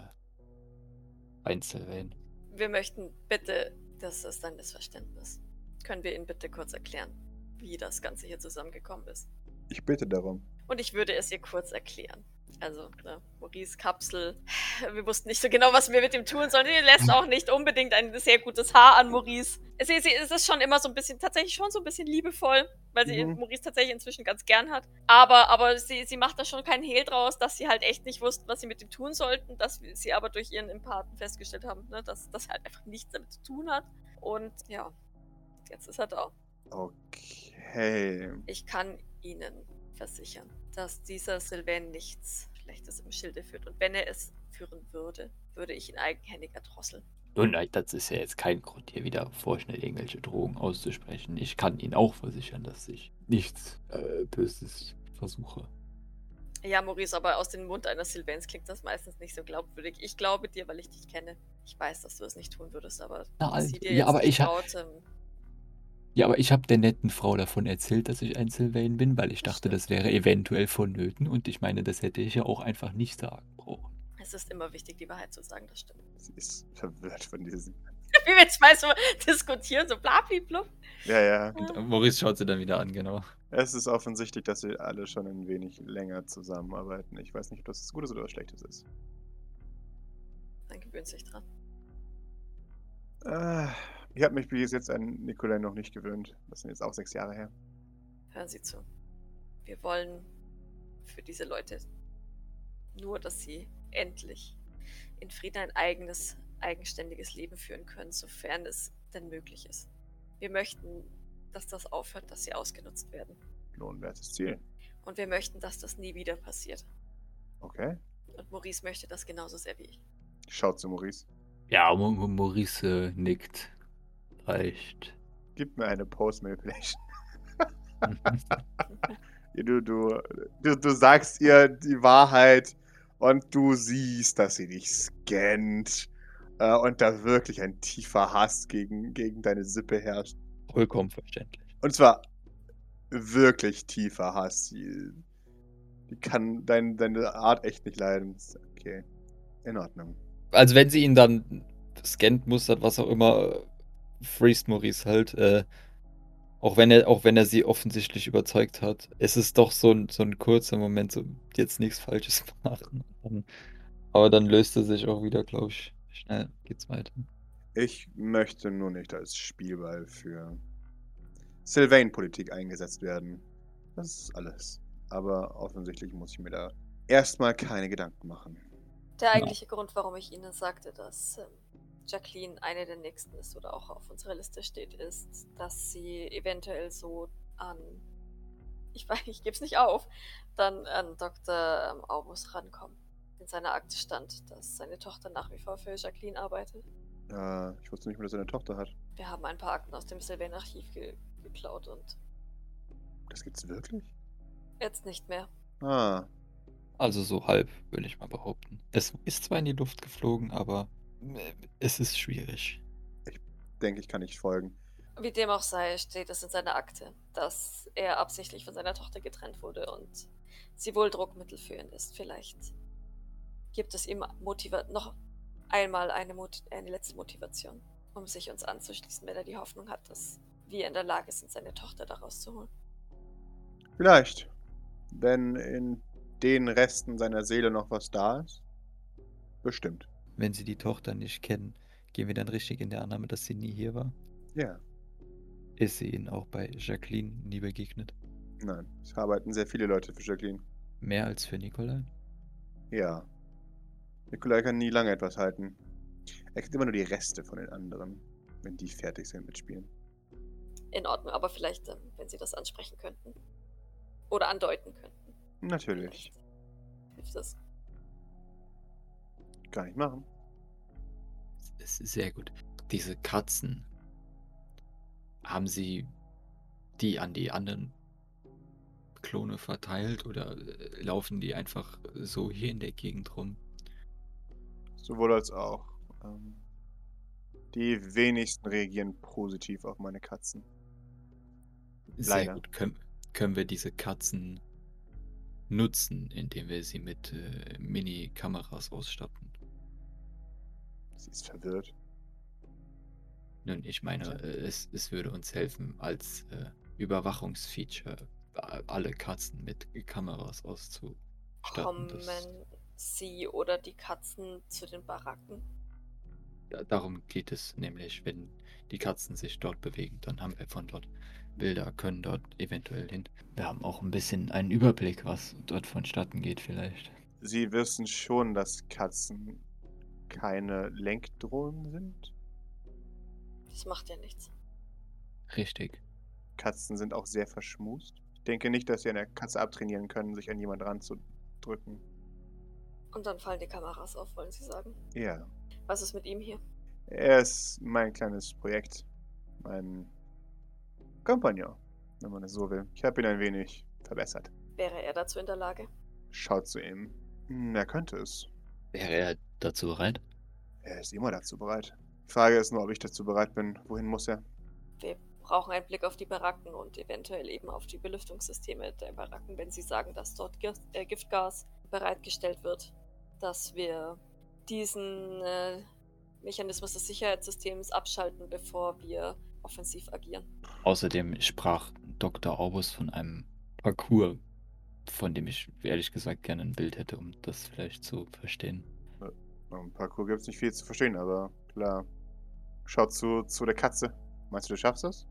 Speaker 2: Einzelwählen.
Speaker 4: Wir möchten bitte, das ist ein Missverständnis. Können wir Ihnen bitte kurz erklären, wie das Ganze hier zusammengekommen ist?
Speaker 3: Ich bitte darum.
Speaker 4: Und ich würde es ihr kurz erklären. Also, ne, Maurice Kapsel. Wir wussten nicht so genau, was wir mit ihm tun sollen. Sie lässt auch nicht unbedingt ein sehr gutes Haar an Maurice. Sie, sie ist schon immer so ein bisschen, tatsächlich schon so ein bisschen liebevoll, weil sie
Speaker 3: Mhm.
Speaker 4: Maurice tatsächlich inzwischen ganz gern hat. Aber, aber sie, sie macht da schon keinen Hehl draus, dass sie halt echt nicht wussten, was sie mit ihm tun sollten. Dass sie aber durch ihren Empathen festgestellt haben, ne, dass das halt einfach nichts damit zu tun hat. Und ja, jetzt ist er da.
Speaker 3: Okay.
Speaker 4: Ich kann Ihnen versichern, dass dieser Sylvain nichts Schlechtes im Schilde führt. Und wenn er es führen würde, würde ich ihn eigenhändig erdrosseln.
Speaker 1: Nun, nein, das ist ja jetzt kein Grund, hier wieder vorschnell irgendwelche Drohungen auszusprechen. Ich kann Ihnen auch versichern, dass ich nichts äh, Böses versuche.
Speaker 4: Ja, Maurice, aber aus dem Mund eines Sylvains klingt das meistens nicht so glaubwürdig. Ich glaube dir, weil ich dich kenne. Ich weiß, dass du es nicht tun würdest, aber
Speaker 1: Na, also,
Speaker 4: dir
Speaker 1: ja, aber ich
Speaker 4: traut, ähm,
Speaker 1: Ja, aber ich habe der netten Frau davon erzählt, dass ich ein Sylvain bin, weil ich dachte,
Speaker 4: Stimmt.
Speaker 1: das wäre eventuell vonnöten. Und ich meine, das hätte ich ja auch einfach nicht sagen brauchen.
Speaker 4: es ist immer wichtig, die Wahrheit zu sagen, das stimmt.
Speaker 3: Sie ist verwirrt von diesem.
Speaker 4: Wie wir zwei so diskutieren, so blablablub.
Speaker 3: Ja, ja.
Speaker 2: Und Maurice schaut sie dann wieder an, genau.
Speaker 3: Es ist offensichtlich, dass wir alle schon ein wenig länger zusammenarbeiten. Ich weiß nicht, ob das Gutes oder was Schlechtes ist.
Speaker 4: Dann gewöhnt sich dran.
Speaker 3: Äh, ich habe mich bis jetzt an Nikolai noch nicht gewöhnt. Das sind jetzt auch sechs Jahre her.
Speaker 4: Hören Sie zu. Wir wollen für diese Leute nur, dass sie endlich in Frieden ein eigenes, eigenständiges Leben führen können, sofern es denn möglich ist. Wir möchten, dass das aufhört, dass sie ausgenutzt werden.
Speaker 3: Lohnwertes Ziel.
Speaker 4: Und wir möchten, dass das nie wieder passiert.
Speaker 3: Okay.
Speaker 4: Und Maurice möchte das genauso sehr wie ich.
Speaker 3: Schaut zu Maurice.
Speaker 1: Ja, Maurice äh, nickt. Reicht.
Speaker 3: Gib mir eine Post-Manipulation. Du, du, du, du sagst ihr die Wahrheit und du siehst, dass sie dich scannt. Äh, und da wirklich ein tiefer Hass gegen, gegen deine Sippe herrscht.
Speaker 1: Vollkommen verständlich.
Speaker 3: Und zwar wirklich tiefer Hass. Die, die kann dein, deine Art echt nicht leiden. Okay. In Ordnung.
Speaker 2: Also wenn sie ihn dann scannt, mustert, was auch immer, freest Maurice halt. Äh, auch wenn er, auch wenn er sie offensichtlich überzeugt hat. Es ist doch so ein, so ein kurzer Moment, so jetzt nichts Falsches machen. Aber dann löst er sich auch wieder, glaube ich. Schnell geht's weiter.
Speaker 3: Ich möchte nur nicht als Spielball für Sylvain-Politik eingesetzt werden. Das ist alles. Aber offensichtlich muss ich mir da erstmal keine Gedanken machen.
Speaker 4: Der eigentliche Grund, warum ich Ihnen sagte, dass ähm, Jacqueline eine der nächsten ist oder auch auf unserer Liste steht, ist, dass sie eventuell so an, ich weiß, ich gebe es nicht auf, dann an Dr. ähm, Aubus rankommen. In seiner Akte stand, dass seine Tochter nach wie vor für Jacqueline arbeitet.
Speaker 3: Äh, ich wusste nicht mehr, dass er eine Tochter hat.
Speaker 4: Wir haben ein paar Akten aus dem Sylvain-Archiv ge geklaut und
Speaker 3: Das gibt's wirklich?
Speaker 4: jetzt nicht mehr.
Speaker 3: Ah,
Speaker 2: Also so halb, würde ich mal behaupten. Es ist zwar in die Luft geflogen, aber es ist schwierig.
Speaker 3: denke ich, kann nicht folgen.
Speaker 4: Wie dem auch sei, steht es in seiner Akte, dass er absichtlich von seiner Tochter getrennt wurde und sie wohl Druckmittel für ihn ist. Vielleicht gibt es ihm Motiva noch einmal eine, Mot eine letzte Motivation, um sich uns anzuschließen, wenn er die Hoffnung hat, dass wir in der Lage sind, seine Tochter daraus zu holen.
Speaker 3: Vielleicht. Wenn in den Resten seiner Seele noch was da ist. Bestimmt.
Speaker 2: Wenn sie die Tochter nicht kennen, gehen wir dann richtig in der Annahme, dass sie nie hier war?
Speaker 3: Ja.
Speaker 2: Ist sie ihnen auch bei Jacqueline nie begegnet?
Speaker 3: Nein. Es arbeiten sehr viele Leute für Jacqueline.
Speaker 2: Mehr als für Nikolai?
Speaker 3: Ja. Nikolai kann nie lange etwas halten. Er kriegt immer nur die Reste von den anderen, wenn die fertig sind mit Spielen.
Speaker 4: In Ordnung, aber vielleicht, ähm, wenn Sie das ansprechen könnten. Oder andeuten könnten.
Speaker 3: Natürlich.
Speaker 4: Vielleicht hilft das.
Speaker 3: Kann ich machen.
Speaker 1: Es ist sehr gut. Diese Katzen, haben Sie die an die anderen Klone verteilt oder äh, laufen die einfach so hier in der Gegend rum?
Speaker 3: Sowohl als auch. Ähm, die wenigsten reagieren positiv auf meine Katzen.
Speaker 2: Sehr
Speaker 3: Leider.
Speaker 2: gut. Können, können wir diese Katzen nutzen, indem wir sie mit äh, Mini-Kameras ausstatten?
Speaker 3: Sie ist verwirrt.
Speaker 2: Nun, ich meine, äh, es, es würde uns helfen, als äh, Überwachungsfeature alle Katzen mit Kameras auszustatten.
Speaker 4: Kommen
Speaker 2: Das,
Speaker 4: sie oder die Katzen zu den Baracken?
Speaker 2: ja, darum geht es nämlich, wenn die Katzen sich dort bewegen, dann haben wir von dort Bilder, können dort eventuell hin.
Speaker 1: Wir haben auch ein bisschen einen Überblick, was dort vonstatten geht, vielleicht.
Speaker 3: Sie wissen schon, dass Katzen keine Lenkdrohnen sind.
Speaker 4: Das macht ja nichts.
Speaker 1: Richtig.
Speaker 3: Katzen sind auch sehr verschmust. Ich denke nicht, dass sie eine Katze abtrainieren können, sich an jemand ranzudrücken.
Speaker 4: Und dann fallen die Kameras auf, wollen Sie sagen?
Speaker 3: Ja.
Speaker 4: Was ist mit ihm hier?
Speaker 3: Er ist mein kleines Projekt. Mein Kompagnon, wenn man es so will. Ich habe ihn ein wenig verbessert.
Speaker 4: Wäre er dazu in der Lage?
Speaker 3: Schaut zu ihm. Hm, Er könnte es.
Speaker 1: Wäre er dazu bereit?
Speaker 3: Er ist immer dazu bereit. Die Frage ist nur, ob ich dazu bereit bin. Wohin muss er?
Speaker 4: Wir brauchen einen Blick auf die Baracken und eventuell eben auf die Belüftungssysteme der Baracken, wenn Sie sagen, dass dort Gift, äh, Giftgas bereitgestellt wird, dass wir diesen äh, Mechanismus des Sicherheitssystems abschalten, bevor wir offensiv agieren.
Speaker 1: Außerdem sprach Dr. Aubus von einem Parcours, von dem ich ehrlich gesagt gerne ein Bild hätte, um das vielleicht zu verstehen.
Speaker 3: Im Parcours gibt es nicht viel zu verstehen, aber klar. Schaut zu, zu der Katze. Meinst du, du schaffst das?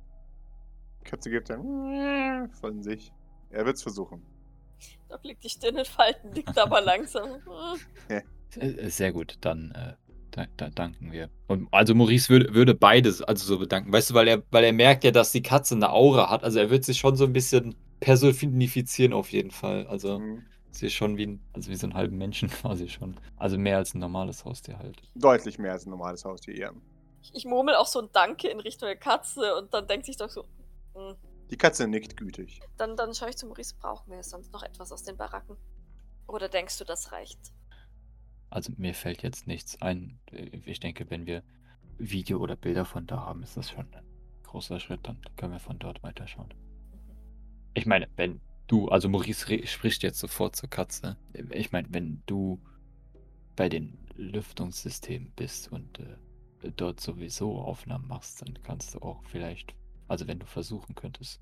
Speaker 3: Katze gibt dann von sich. Er wird's versuchen.
Speaker 4: Da liegt die Stirn in Falten, liegt aber langsam.
Speaker 1: Äh, Sehr gut, dann äh, da, da danken wir. Und
Speaker 2: also Maurice würde, würde beides also so bedanken, weißt du, weil er, weil er merkt ja, dass die Katze eine Aura hat. Also er wird sich schon so ein bisschen personifizieren auf jeden Fall. Also
Speaker 3: Mhm.
Speaker 2: Sie ist schon wie ein
Speaker 1: also wie so einen halben Menschen quasi schon. Also mehr als ein normales Haustier halt.
Speaker 3: Deutlich mehr als ein normales Haustier, ja.
Speaker 4: Ich, ich murmel auch so ein Danke in Richtung der Katze und dann denkt sich doch so, hm.
Speaker 3: Die Katze nickt gütig.
Speaker 4: dann, dann schaue ich zu Maurice, brauchen wir sonst noch etwas aus den Baracken? Oder denkst du, das reicht?
Speaker 1: Also mir fällt jetzt nichts ein. Ich denke, wenn wir Video oder Bilder von da haben, ist das schon ein großer Schritt. Dann können wir von dort weiterschauen. Ich meine, wenn du, also Maurice spricht jetzt sofort zur Katze. Ich meine, wenn du bei den Lüftungssystemen bist und äh, dort sowieso Aufnahmen machst, dann kannst du auch vielleicht, also wenn du versuchen könntest,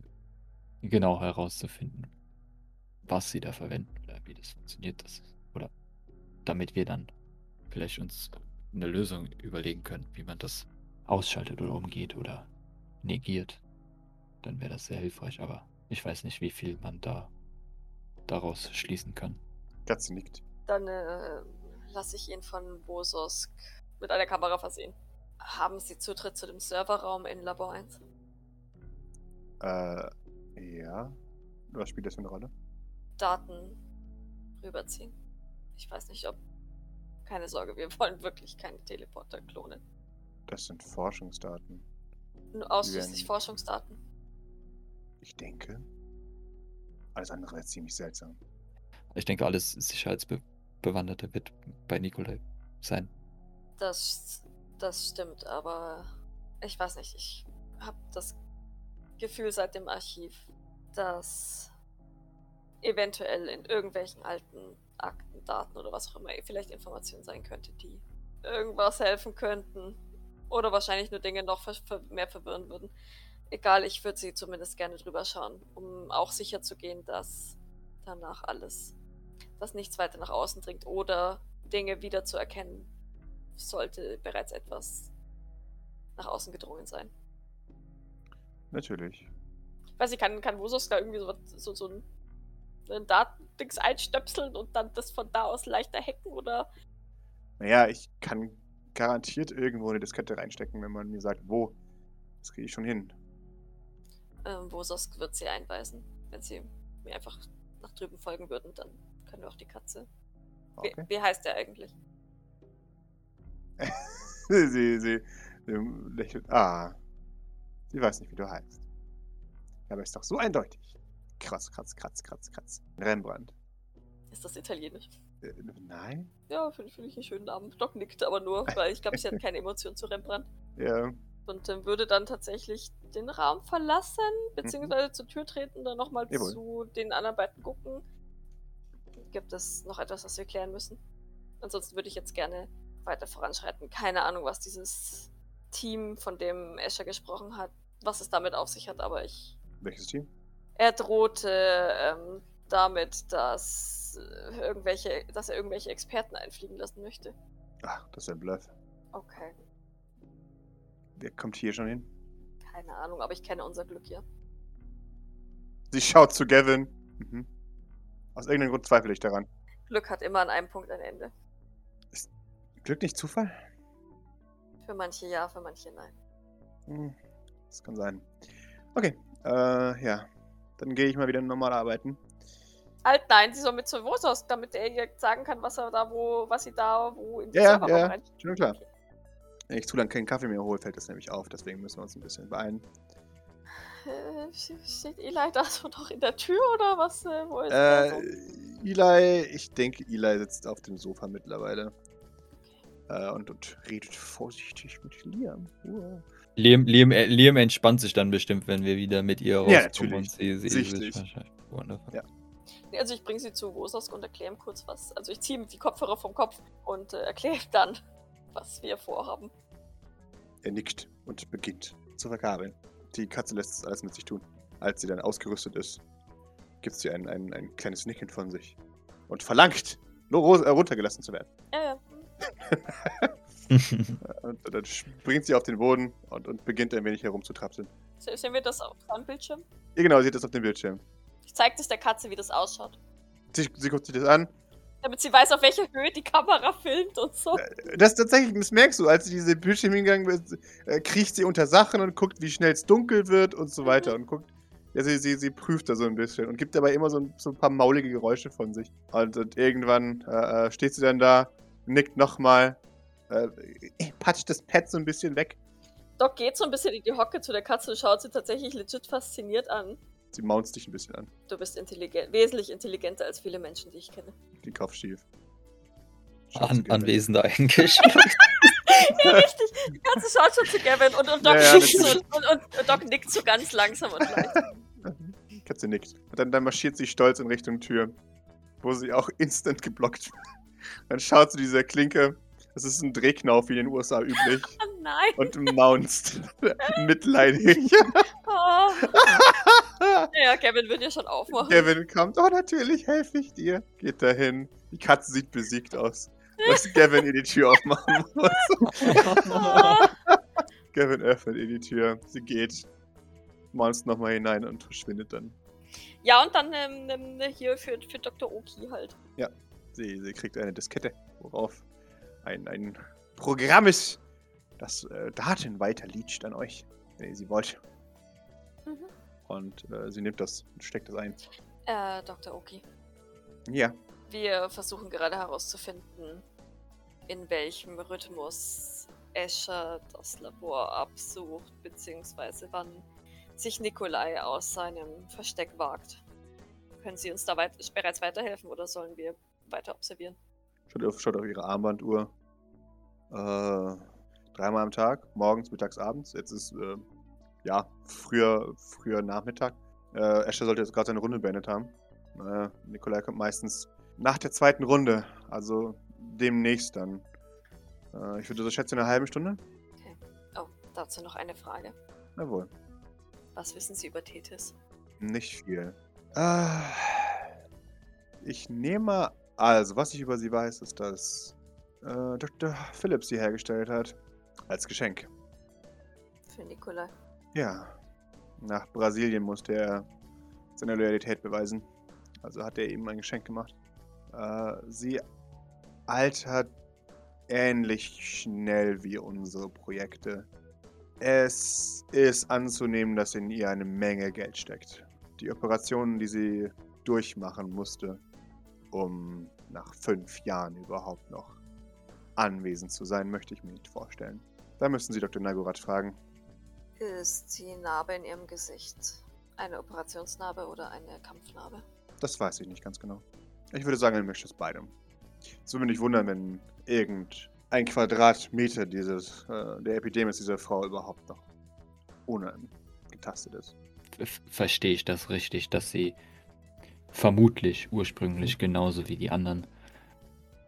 Speaker 1: genau herauszufinden, was sie da verwenden oder wie das funktioniert, das oder damit wir dann vielleicht uns eine Lösung überlegen können, wie man das ausschaltet oder umgeht oder negiert, dann wäre das sehr hilfreich. Aber ich weiß nicht, wie viel man da daraus schließen kann.
Speaker 3: Katze nickt.
Speaker 4: Dann äh, lasse ich ihn von Bososk mit einer Kamera versehen. Haben Sie Zutritt zu dem Serverraum in Labor 1?
Speaker 3: Äh, ja. Was spielt das für eine Rolle?
Speaker 4: Daten rüberziehen. Ich weiß nicht, ob. Keine Sorge, wir wollen wirklich keine Teleporter klonen.
Speaker 3: Das sind Forschungsdaten.
Speaker 4: Nur ausschließlich Forschungsdaten.
Speaker 3: Ich denke. Alles andere wäre ziemlich seltsam.
Speaker 1: Ich denke, alles Sicherheitsbewanderte wird bei Nikolai sein.
Speaker 4: Das, das stimmt, aber ich weiß nicht, ich habe das Gefühl seit dem Archiv, dass eventuell in irgendwelchen alten Akten, Daten oder was auch immer vielleicht Informationen sein könnte, die irgendwas helfen könnten. Oder wahrscheinlich nur Dinge noch mehr verwirren würden. Egal, ich würde sie zumindest gerne drüber schauen, um auch sicher zu gehen, dass danach alles, dass nichts weiter nach außen dringt oder Dinge wieder zu erkennen, sollte bereits etwas nach außen gedrungen sein.
Speaker 3: Natürlich.
Speaker 4: Ich weiß nicht, kann, kann Vosos da irgendwie so, so, so ein, ein Datendings einstöpseln und dann das von da aus leichter hacken oder
Speaker 3: Naja, ich kann garantiert irgendwo eine Diskette reinstecken, wenn man mir sagt, wo. Das kriege ich schon hin.
Speaker 4: Ähm, Vosos wird sie einweisen. Wenn sie mir einfach nach drüben folgen würden, dann können wir auch die Katze. Wie,
Speaker 3: Okay.
Speaker 4: wie heißt der eigentlich?
Speaker 3: sie, sie, sie lächelt. Ah. Sie weiß nicht, wie du heißt. Aber ist doch so eindeutig. Kratz, kratz, kratz, kratz, kratz. Rembrandt.
Speaker 4: Ist das italienisch?
Speaker 3: Äh, nein?
Speaker 4: Ja, finde find ich einen schönen Namen. Doc nickt aber nur, weil ich glaube, sie hat keine Emotion zu Rembrandt.
Speaker 3: Ja.
Speaker 4: Und ähm, würde dann tatsächlich den Raum verlassen, beziehungsweise zur Tür treten, dann nochmal zu den anderen beiden gucken. Gibt es noch etwas, was wir klären müssen? Ansonsten würde ich jetzt gerne weiter voranschreiten. Keine Ahnung, was dieses Team, von dem Escher gesprochen hat, was es damit auf sich hat, aber ich.
Speaker 3: Welches Team?
Speaker 4: Er drohte ähm, damit, dass, äh, irgendwelche, dass er irgendwelche Experten einfliegen lassen möchte.
Speaker 3: Ach, das ist ein Bluff.
Speaker 4: Okay,
Speaker 3: Wer kommt hier schon hin?
Speaker 4: keine Ahnung, aber ich kenne unser Glück ja.
Speaker 3: Sie schaut zu Gavin. Mhm. Aus irgendeinem Grund zweifle ich daran.
Speaker 4: Glück hat immer an einem Punkt ein Ende.
Speaker 3: Glück nicht Zufall?
Speaker 4: Für manche ja, für manche nein.
Speaker 3: Hm, das kann sein. Okay, äh, ja. Dann gehe ich mal wieder normal arbeiten.
Speaker 4: Halt nein, sie soll mit zur Wosos, damit er ihr sagen kann, was er da wo, was sie da wo in die
Speaker 3: Ja, ja, ja, schon klar. Wenn ich zu lange keinen Kaffee mehr hole, fällt das nämlich auf. Deswegen müssen wir uns ein bisschen beeilen.
Speaker 4: Äh, steht Eli da so noch in der Tür oder was? Äh, wo ist
Speaker 3: Äh,
Speaker 4: so?
Speaker 3: Eli, ich denke, Eli sitzt auf dem Sofa mittlerweile. Äh, und, und redet vorsichtig mit Liam. Uah.
Speaker 2: Liam, Liam, äh, Liam entspannt sich dann bestimmt, wenn wir wieder mit ihr
Speaker 3: Ja,
Speaker 2: rauskommen
Speaker 3: natürlich.
Speaker 2: und sie, sie
Speaker 3: Sichtlich. Ja.
Speaker 4: Also ich bringe sie zu Wosos und erkläre ihm kurz was. Also ich ziehe ihm die Kopfhörer vom Kopf und äh, erkläre ihm dann, was wir vorhaben.
Speaker 3: Er nickt und beginnt zu verkabeln. Die Katze lässt es alles mit sich tun. Als sie dann ausgerüstet ist, gibt sie ein, ein, ein kleines Nicken von sich und verlangt, äh, runtergelassen zu werden.
Speaker 4: Ja, ja.
Speaker 3: Und dann springt sie auf den Boden und, und beginnt ein wenig herumzutrapseln.
Speaker 4: Se- Sehen wir das auf seinem Bildschirm?
Speaker 3: Ja, genau, sie hat das auf dem Bildschirm.
Speaker 4: Ich zeige das der Katze, wie das ausschaut.
Speaker 3: Sie, sie guckt sich das an.
Speaker 4: Damit sie weiß, auf welcher Höhe die Kamera filmt und so.
Speaker 3: Das tatsächlich, das merkst du, als sie diese Bildschirm hingegangen ist, äh, kriecht sie unter Sachen und guckt, wie schnell es dunkel wird und so weiter. Und guckt, ja, sie, sie, sie prüft da so ein bisschen und gibt dabei immer so ein, so ein paar maulige Geräusche von sich. Und, und irgendwann äh, äh, steht sie dann da, nickt nochmal, äh, patscht das Pad so ein bisschen weg.
Speaker 4: Doc geht so ein bisschen in die Hocke zu der Katze und schaut sie tatsächlich legit fasziniert an.
Speaker 3: Sie maunzt dich ein bisschen an,
Speaker 4: Du bist intelligent, wesentlich intelligenter als viele Menschen, die ich kenne.
Speaker 3: die Kopf schief. Zu
Speaker 2: An, anwesender eigentlich.
Speaker 4: Ja, richtig. Die Katze schaut schon zu Gavin und, und, Doc,
Speaker 3: Ja, ja,
Speaker 4: nickt so,
Speaker 3: natürlich.
Speaker 4: und, und, Doc nickt so ganz langsam und leicht.
Speaker 3: Die Katze nickt. Und dann, dann marschiert sie stolz in Richtung Tür, wo sie auch instant geblockt wird. Dann schaut sie diese Klinke. Das ist ein Drehknauf wie in den USA üblich.
Speaker 4: Oh nein.
Speaker 3: Und maunzt. Mitleidig.
Speaker 4: Oh. Ja, Gavin wird ja schon aufmachen.
Speaker 3: Gavin kommt. Oh, natürlich helfe ich dir. Geht dahin. Die Katze sieht besiegt aus. Dass Gavin ihr die Tür aufmachen muss. Gavin öffnet ihr die Tür. Sie geht. Maunzt nochmal hinein und verschwindet dann.
Speaker 4: Ja, und dann ähm, ähm, hier für, für Dr. Oki halt.
Speaker 3: Sie, sie kriegt eine Diskette, worauf ein, ein Programm ist, das äh, Daten weiter leacht an euch, wenn ihr sie wollt.
Speaker 4: Mhm.
Speaker 3: Und äh, sie nimmt das und steckt das ein.
Speaker 4: Äh, Dr. Oki.
Speaker 3: Ja,
Speaker 4: Wir versuchen gerade herauszufinden, in welchem Rhythmus Escher das Labor absucht, beziehungsweise wann sich Nikolai aus seinem Versteck wagt. Können Sie uns da weit bereits weiterhelfen oder sollen wir weiter observieren?
Speaker 3: schaut auf, schaut auf ihre Armbanduhr. Äh, dreimal am Tag, morgens, mittags, abends. Jetzt ist, äh, ja, früher, früher Nachmittag. Äh, Escher sollte jetzt gerade seine Runde beendet haben. Äh, Nikolai kommt meistens nach der zweiten Runde, also demnächst dann. Äh, ich würde so schätzen, eine halbe Stunde.
Speaker 4: Oh, dazu noch eine Frage.
Speaker 3: Jawohl.
Speaker 4: Was wissen Sie über Tethys?
Speaker 3: Nicht viel. Äh, ich nehme. Also, was ich über sie weiß, ist, dass äh, Dr. Phillips sie hergestellt hat. Als Geschenk.
Speaker 4: Für Nikolai.
Speaker 3: Ja. Nach Brasilien musste er seine Loyalität beweisen. Also hat er ihm ein Geschenk gemacht. Äh, sie altert ähnlich schnell wie unsere Projekte. Es ist anzunehmen, dass in ihr eine Menge Geld steckt. Die Operationen, die sie durchmachen musste, um nach fünf Jahren überhaupt noch anwesend zu sein, möchte ich mir nicht vorstellen. Da müssen Sie Dr. Nagorat fragen.
Speaker 4: Ist die Narbe in Ihrem Gesicht eine Operationsnarbe oder eine Kampfnarbe?
Speaker 3: Das weiß ich nicht ganz genau. Ich würde sagen, ein Misch aus beidem. Es würde mich nicht wundern, wenn irgend ein Quadratmeter dieses, äh, der Epidemis dieser Frau überhaupt noch unangetastet ist.
Speaker 1: F- Verstehe ich das richtig, dass sie vermutlich ursprünglich genauso wie die anderen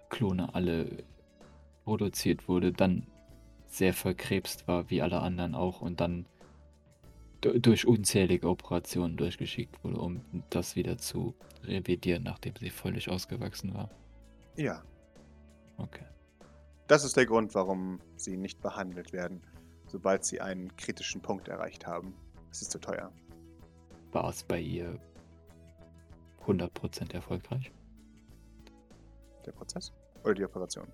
Speaker 1: Klone alle produziert wurde, dann sehr verkrebst war, wie alle anderen auch, und dann du- durch unzählige Operationen durchgeschickt wurde, um das wieder zu revidieren, nachdem sie völlig ausgewachsen war.
Speaker 3: Ja,
Speaker 1: Okay.
Speaker 3: das ist der Grund, warum sie nicht behandelt werden, sobald sie einen kritischen Punkt erreicht haben. Es ist zu teuer.
Speaker 1: War es bei ihr 100% erfolgreich?
Speaker 3: Der Prozess? Oder die Operation?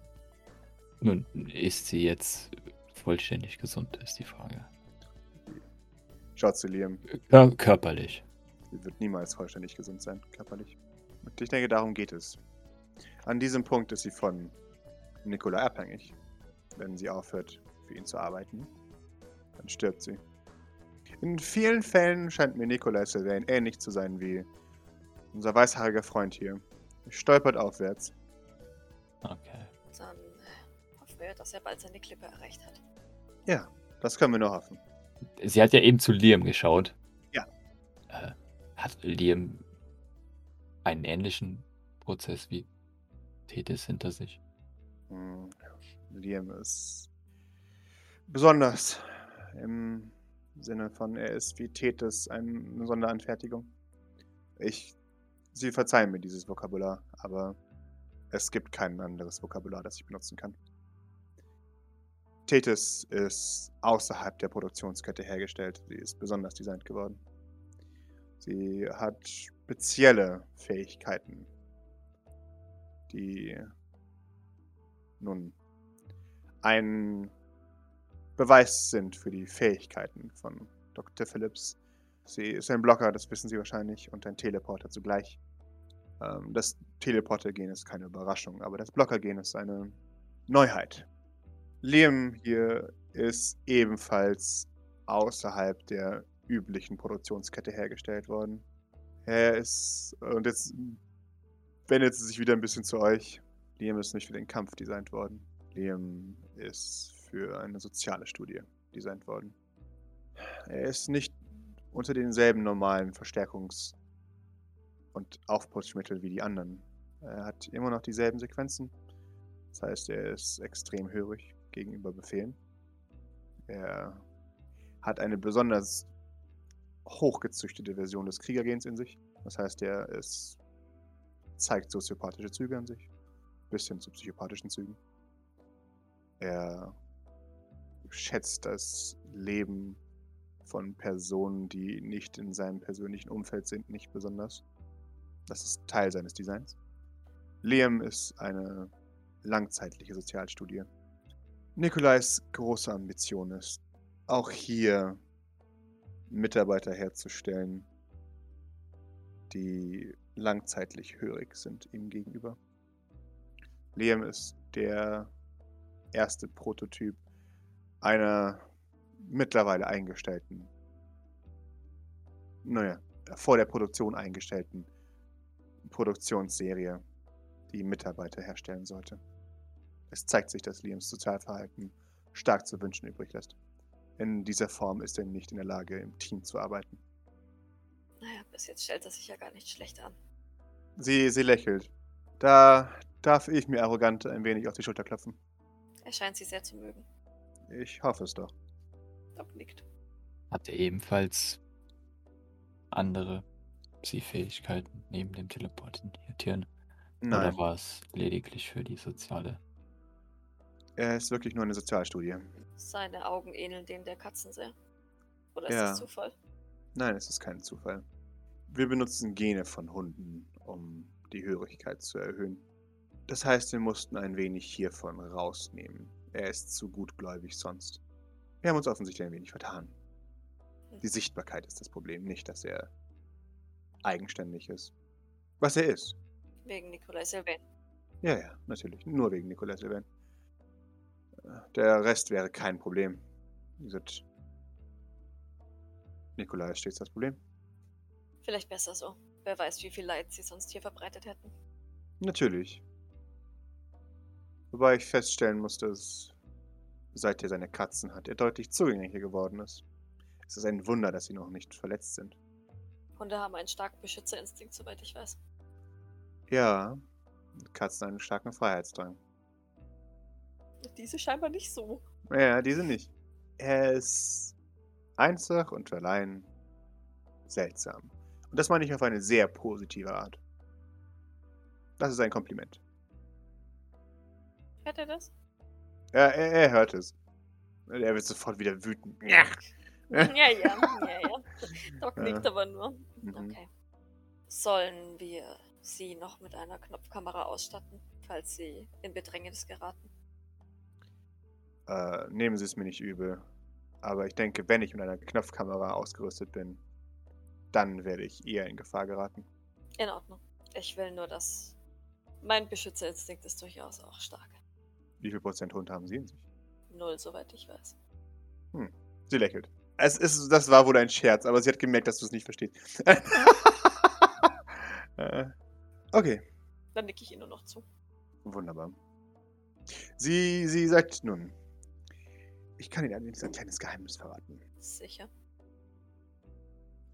Speaker 1: Nun, ist sie jetzt vollständig gesund, ist die Frage.
Speaker 3: Schaut zu Liam.
Speaker 1: Kör körperlich.
Speaker 3: Sie wird niemals vollständig gesund sein, körperlich. Und ich denke, darum geht es. An diesem Punkt ist sie von Nicola abhängig. Wenn sie aufhört, für ihn zu arbeiten, dann stirbt sie. In vielen Fällen scheint mir Nicola Sylvain ähnlich zu sein wie unser weißhaariger Freund hier. Er stolpert aufwärts.
Speaker 1: Okay.
Speaker 4: Wir, dass er bald seine Klippe erreicht hat.
Speaker 3: Ja, das können wir nur hoffen.
Speaker 1: Sie hat ja eben zu Liam geschaut.
Speaker 3: Ja.
Speaker 1: Äh, hat Liam einen ähnlichen Prozess wie Tethys hinter sich?
Speaker 3: Hm, Liam ist besonders im Sinne von, er ist wie Tethys eine Sonderanfertigung. Ich, Sie verzeihen mir dieses Vokabular, aber es gibt kein anderes Vokabular, das ich benutzen kann. Tethys ist außerhalb der Produktionskette hergestellt. Sie ist besonders designt geworden. Sie hat spezielle Fähigkeiten, die nun ein Beweis sind für die Fähigkeiten von Dr. Phillips. Sie ist ein Blocker, das wissen Sie wahrscheinlich, und ein Teleporter zugleich. Ähm, das Teleporter-Gen ist keine Überraschung, aber das Blocker-Gen ist eine Neuheit. Liam hier ist ebenfalls außerhalb der üblichen Produktionskette hergestellt worden. Er ist, und jetzt wendet sie sich wieder ein bisschen zu euch. Liam ist nicht für den Kampf designt worden. Liam ist für eine soziale Studie designt worden. Er ist nicht unter denselben normalen Verstärkungs- und Aufputschmitteln wie die anderen. Er hat immer noch dieselben Sequenzen. Das heißt, er ist extrem hörig gegenüber Befehlen. Er hat eine besonders hochgezüchtete Version des Kriegergens in sich. Das heißt, er ist, zeigt soziopathische Züge an sich. Bis hin zu psychopathischen Zügen. Er schätzt das Leben von Personen, die nicht in seinem persönlichen Umfeld sind, nicht besonders. Das ist Teil seines Designs. Liam ist eine langzeitliche Sozialstudie. Nikolais große Ambition ist, auch hier Mitarbeiter herzustellen, die langzeitlich hörig sind ihm gegenüber. Liam ist der erste Prototyp einer mittlerweile eingestellten, naja, vor der Produktion eingestellten Produktionsserie, die Mitarbeiter herstellen sollte. Es zeigt sich, dass Liams Sozialverhalten stark zu wünschen übrig lässt. In dieser Form ist er nicht in der Lage, im Team zu arbeiten.
Speaker 4: Naja, bis jetzt stellt er sich ja gar nicht schlecht an.
Speaker 3: Sie, sie lächelt. Da darf ich mir arrogant ein wenig auf die Schulter klopfen.
Speaker 4: Er scheint sie sehr zu mögen.
Speaker 3: Ich hoffe es doch.
Speaker 4: Doc nickt.
Speaker 1: Hat er ebenfalls andere Psi-Fähigkeiten neben dem Teleportieren?
Speaker 3: Nein,
Speaker 1: Oder war es lediglich für die soziale?
Speaker 3: Er ist wirklich nur eine Sozialstudie.
Speaker 4: Seine Augen ähneln denen der Katzen sehr. Oder ist
Speaker 3: Ja.
Speaker 4: das Zufall?
Speaker 3: Nein, es ist kein Zufall. Wir benutzen Gene von Hunden, um die Hörigkeit zu erhöhen. Das heißt, wir mussten ein wenig hiervon rausnehmen. Er ist zu gutgläubig sonst. Wir haben uns offensichtlich ein wenig vertan. Die Sichtbarkeit ist das Problem, nicht, dass er eigenständig ist. Was er ist.
Speaker 4: Wegen Nikolai Sylvain.
Speaker 3: Ja, ja, natürlich. Nur wegen Nicolas Sylvain. Der Rest wäre kein Problem. Wie gesagt, Nikolai ist stets das Problem.
Speaker 4: Vielleicht besser so. Wer weiß, wie viel Leid sie sonst hier verbreitet hätten.
Speaker 3: Natürlich. Wobei ich feststellen musste, dass seit er seine Katzen hat, er deutlich zugänglicher geworden ist. Es ist ein Wunder, dass sie noch nicht verletzt sind.
Speaker 4: Hunde haben einen starken Beschützerinstinkt, soweit ich weiß.
Speaker 3: Ja, Katzen einen starken Freiheitsdrang.
Speaker 4: Diese scheinbar nicht so.
Speaker 3: Ja, diese nicht. Er ist einfach und allein seltsam. Und das meine ich auf eine sehr positive Art. Das ist ein Kompliment.
Speaker 4: Hört er das?
Speaker 3: Ja, er, er hört es. Er wird sofort wieder wütend. Ja.
Speaker 4: Ja, ja, ja, ja. Doc
Speaker 3: Ja.
Speaker 4: nickt aber nur.
Speaker 3: Mhm.
Speaker 4: Okay. Sollen wir sie noch mit einer Knopfkamera ausstatten, falls sie in Bedrängnis geraten?
Speaker 3: Äh, nehmen Sie es mir nicht übel. Aber ich denke, wenn ich mit einer Knopfkamera ausgerüstet bin, dann werde ich eher in Gefahr geraten.
Speaker 4: In Ordnung. Ich will nur, dass. Mein Beschützerinstinkt ist durchaus auch stark.
Speaker 3: Wie viel Prozent Hund haben Sie in sich?
Speaker 4: Null, soweit ich weiß.
Speaker 3: Sie lächelt. Es ist, das war wohl ein Scherz, aber sie hat gemerkt, dass du es nicht verstehst. Äh, okay,
Speaker 4: Dann nicke ich ihr nur noch zu.
Speaker 3: wunderbar. Sie, sie sagt nun, ich kann Ihnen allerdings ein kleines Geheimnis verraten.
Speaker 4: Sicher.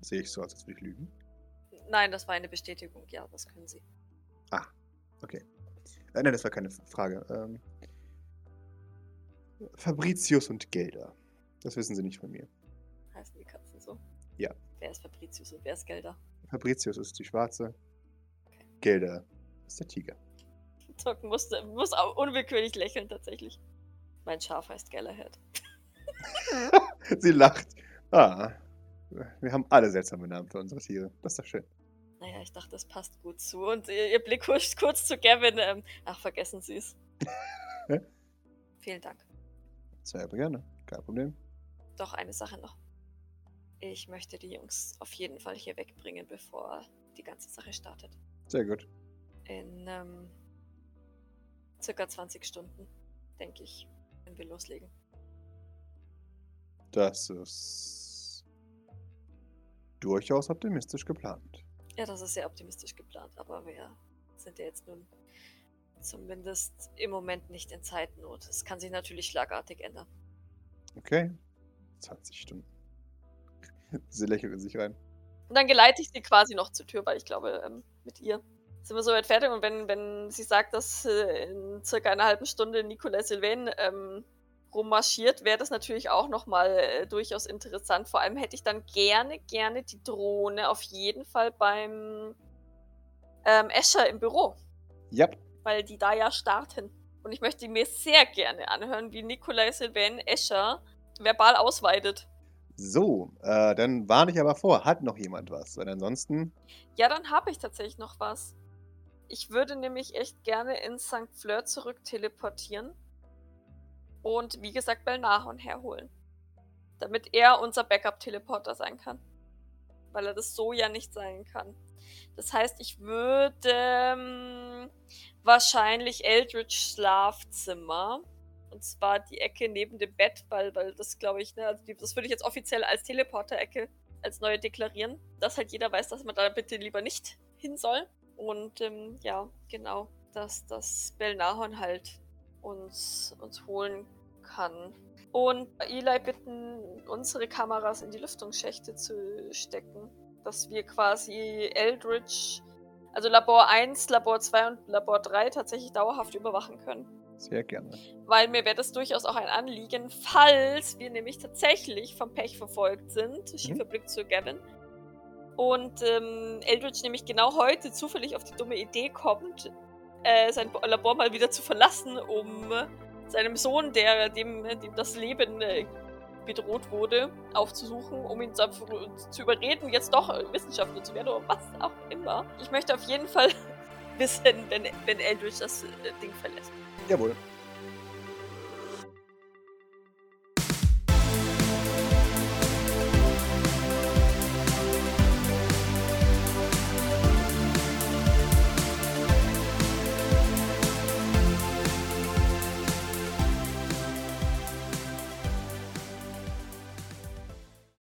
Speaker 3: Sehe ich so als würde ich lügen?
Speaker 4: Nein, das war eine Bestätigung. Ja, das können sie.
Speaker 3: Okay. Äh, nein, das war keine Frage. Ähm, Fabricius und Gelder. Das wissen Sie nicht von mir.
Speaker 4: Heißen die Katzen so?
Speaker 3: Ja.
Speaker 4: Wer ist Fabricius und wer ist Gelder?
Speaker 3: Fabricius ist die Schwarze. Gelder ist der Tiger.
Speaker 4: Doc musste, muss auch unwillkürlich lächeln, tatsächlich. Mein Schaf heißt Galahad.
Speaker 3: Sie lacht. Ah, wir haben alle seltsame Namen für unsere Tiere. Das ist doch schön.
Speaker 4: Naja, ich dachte, das passt gut zu. Und ihr, ihr Blick huscht kurz zu Gavin. Ähm, ach, vergessen Sie es. Vielen Dank.
Speaker 3: Sehr gerne. Kein Problem.
Speaker 4: Doch eine Sache noch. Ich möchte die Jungs auf jeden Fall hier wegbringen, bevor die ganze Sache startet.
Speaker 3: Sehr gut.
Speaker 4: In ähm, circa 20 Stunden, denke ich, wenn wir loslegen.
Speaker 3: Das ist durchaus optimistisch geplant.
Speaker 4: Ja, das ist sehr optimistisch geplant, aber wir sind ja jetzt nun zumindest im Moment nicht in Zeitnot. Es kann sich natürlich schlagartig ändern.
Speaker 3: Okay. 20 Stunden. Sie lächelt in sich rein.
Speaker 4: Und dann geleite ich sie quasi noch zur Tür, weil ich glaube, ähm, mit ihr sind wir soweit fertig. Und wenn, wenn sie sagt, dass äh, in circa einer halben Stunde Nicolas Sylvain ähm, rummarschiert, wäre das natürlich auch nochmal äh, durchaus interessant. Vor allem hätte ich dann gerne, gerne die Drohne auf jeden Fall beim ähm, Escher im Büro,
Speaker 3: Yep.
Speaker 4: weil die da ja starten. Und ich möchte mir sehr gerne anhören, wie Nicolas Sylvain Escher verbal ausweitet.
Speaker 3: So, äh, dann warne ich aber vor. Hat noch jemand was? Weil ansonsten.
Speaker 4: Ja, dann habe ich tatsächlich noch was. Ich würde nämlich echt gerne in St. Fleur zurück teleportieren. Und wie gesagt, Belnahon herholen. Damit er unser Backup-Teleporter sein kann. Weil er das so ja nicht sein kann. Das heißt, ich würde ähm, wahrscheinlich Eldritch Schlafzimmer. Und zwar die Ecke neben dem Bett, weil, weil das glaube ich, ne, also die, das würde ich jetzt offiziell als Teleporter-Ecke als neue deklarieren. Dass halt jeder weiß, dass man da bitte lieber nicht hin soll. Und ähm, ja, genau, dass das Belnahon halt uns, uns holen kann. Und Eli bitten, unsere Kameras in die Lüftungsschächte zu stecken. Dass wir quasi Eldritch, also Labor 1, Labor 2 und Labor 3 tatsächlich dauerhaft überwachen können.
Speaker 3: Sehr gerne.
Speaker 4: Weil mir wäre das durchaus auch ein Anliegen, falls wir nämlich tatsächlich vom Pech verfolgt sind. Schiefer Blick zu Gavin. Und ähm, Eldritch nämlich genau heute zufällig auf die dumme Idee kommt, äh, sein Bo- Labor mal wieder zu verlassen, um seinem Sohn, der dem, dem das Leben äh, bedroht wurde, aufzusuchen, um ihn zu, überreden, jetzt doch Wissenschaftler zu werden oder was auch immer. Ich möchte auf jeden Fall wissen, wenn, wenn Eldritch das äh, Ding verlässt.
Speaker 3: Jawohl.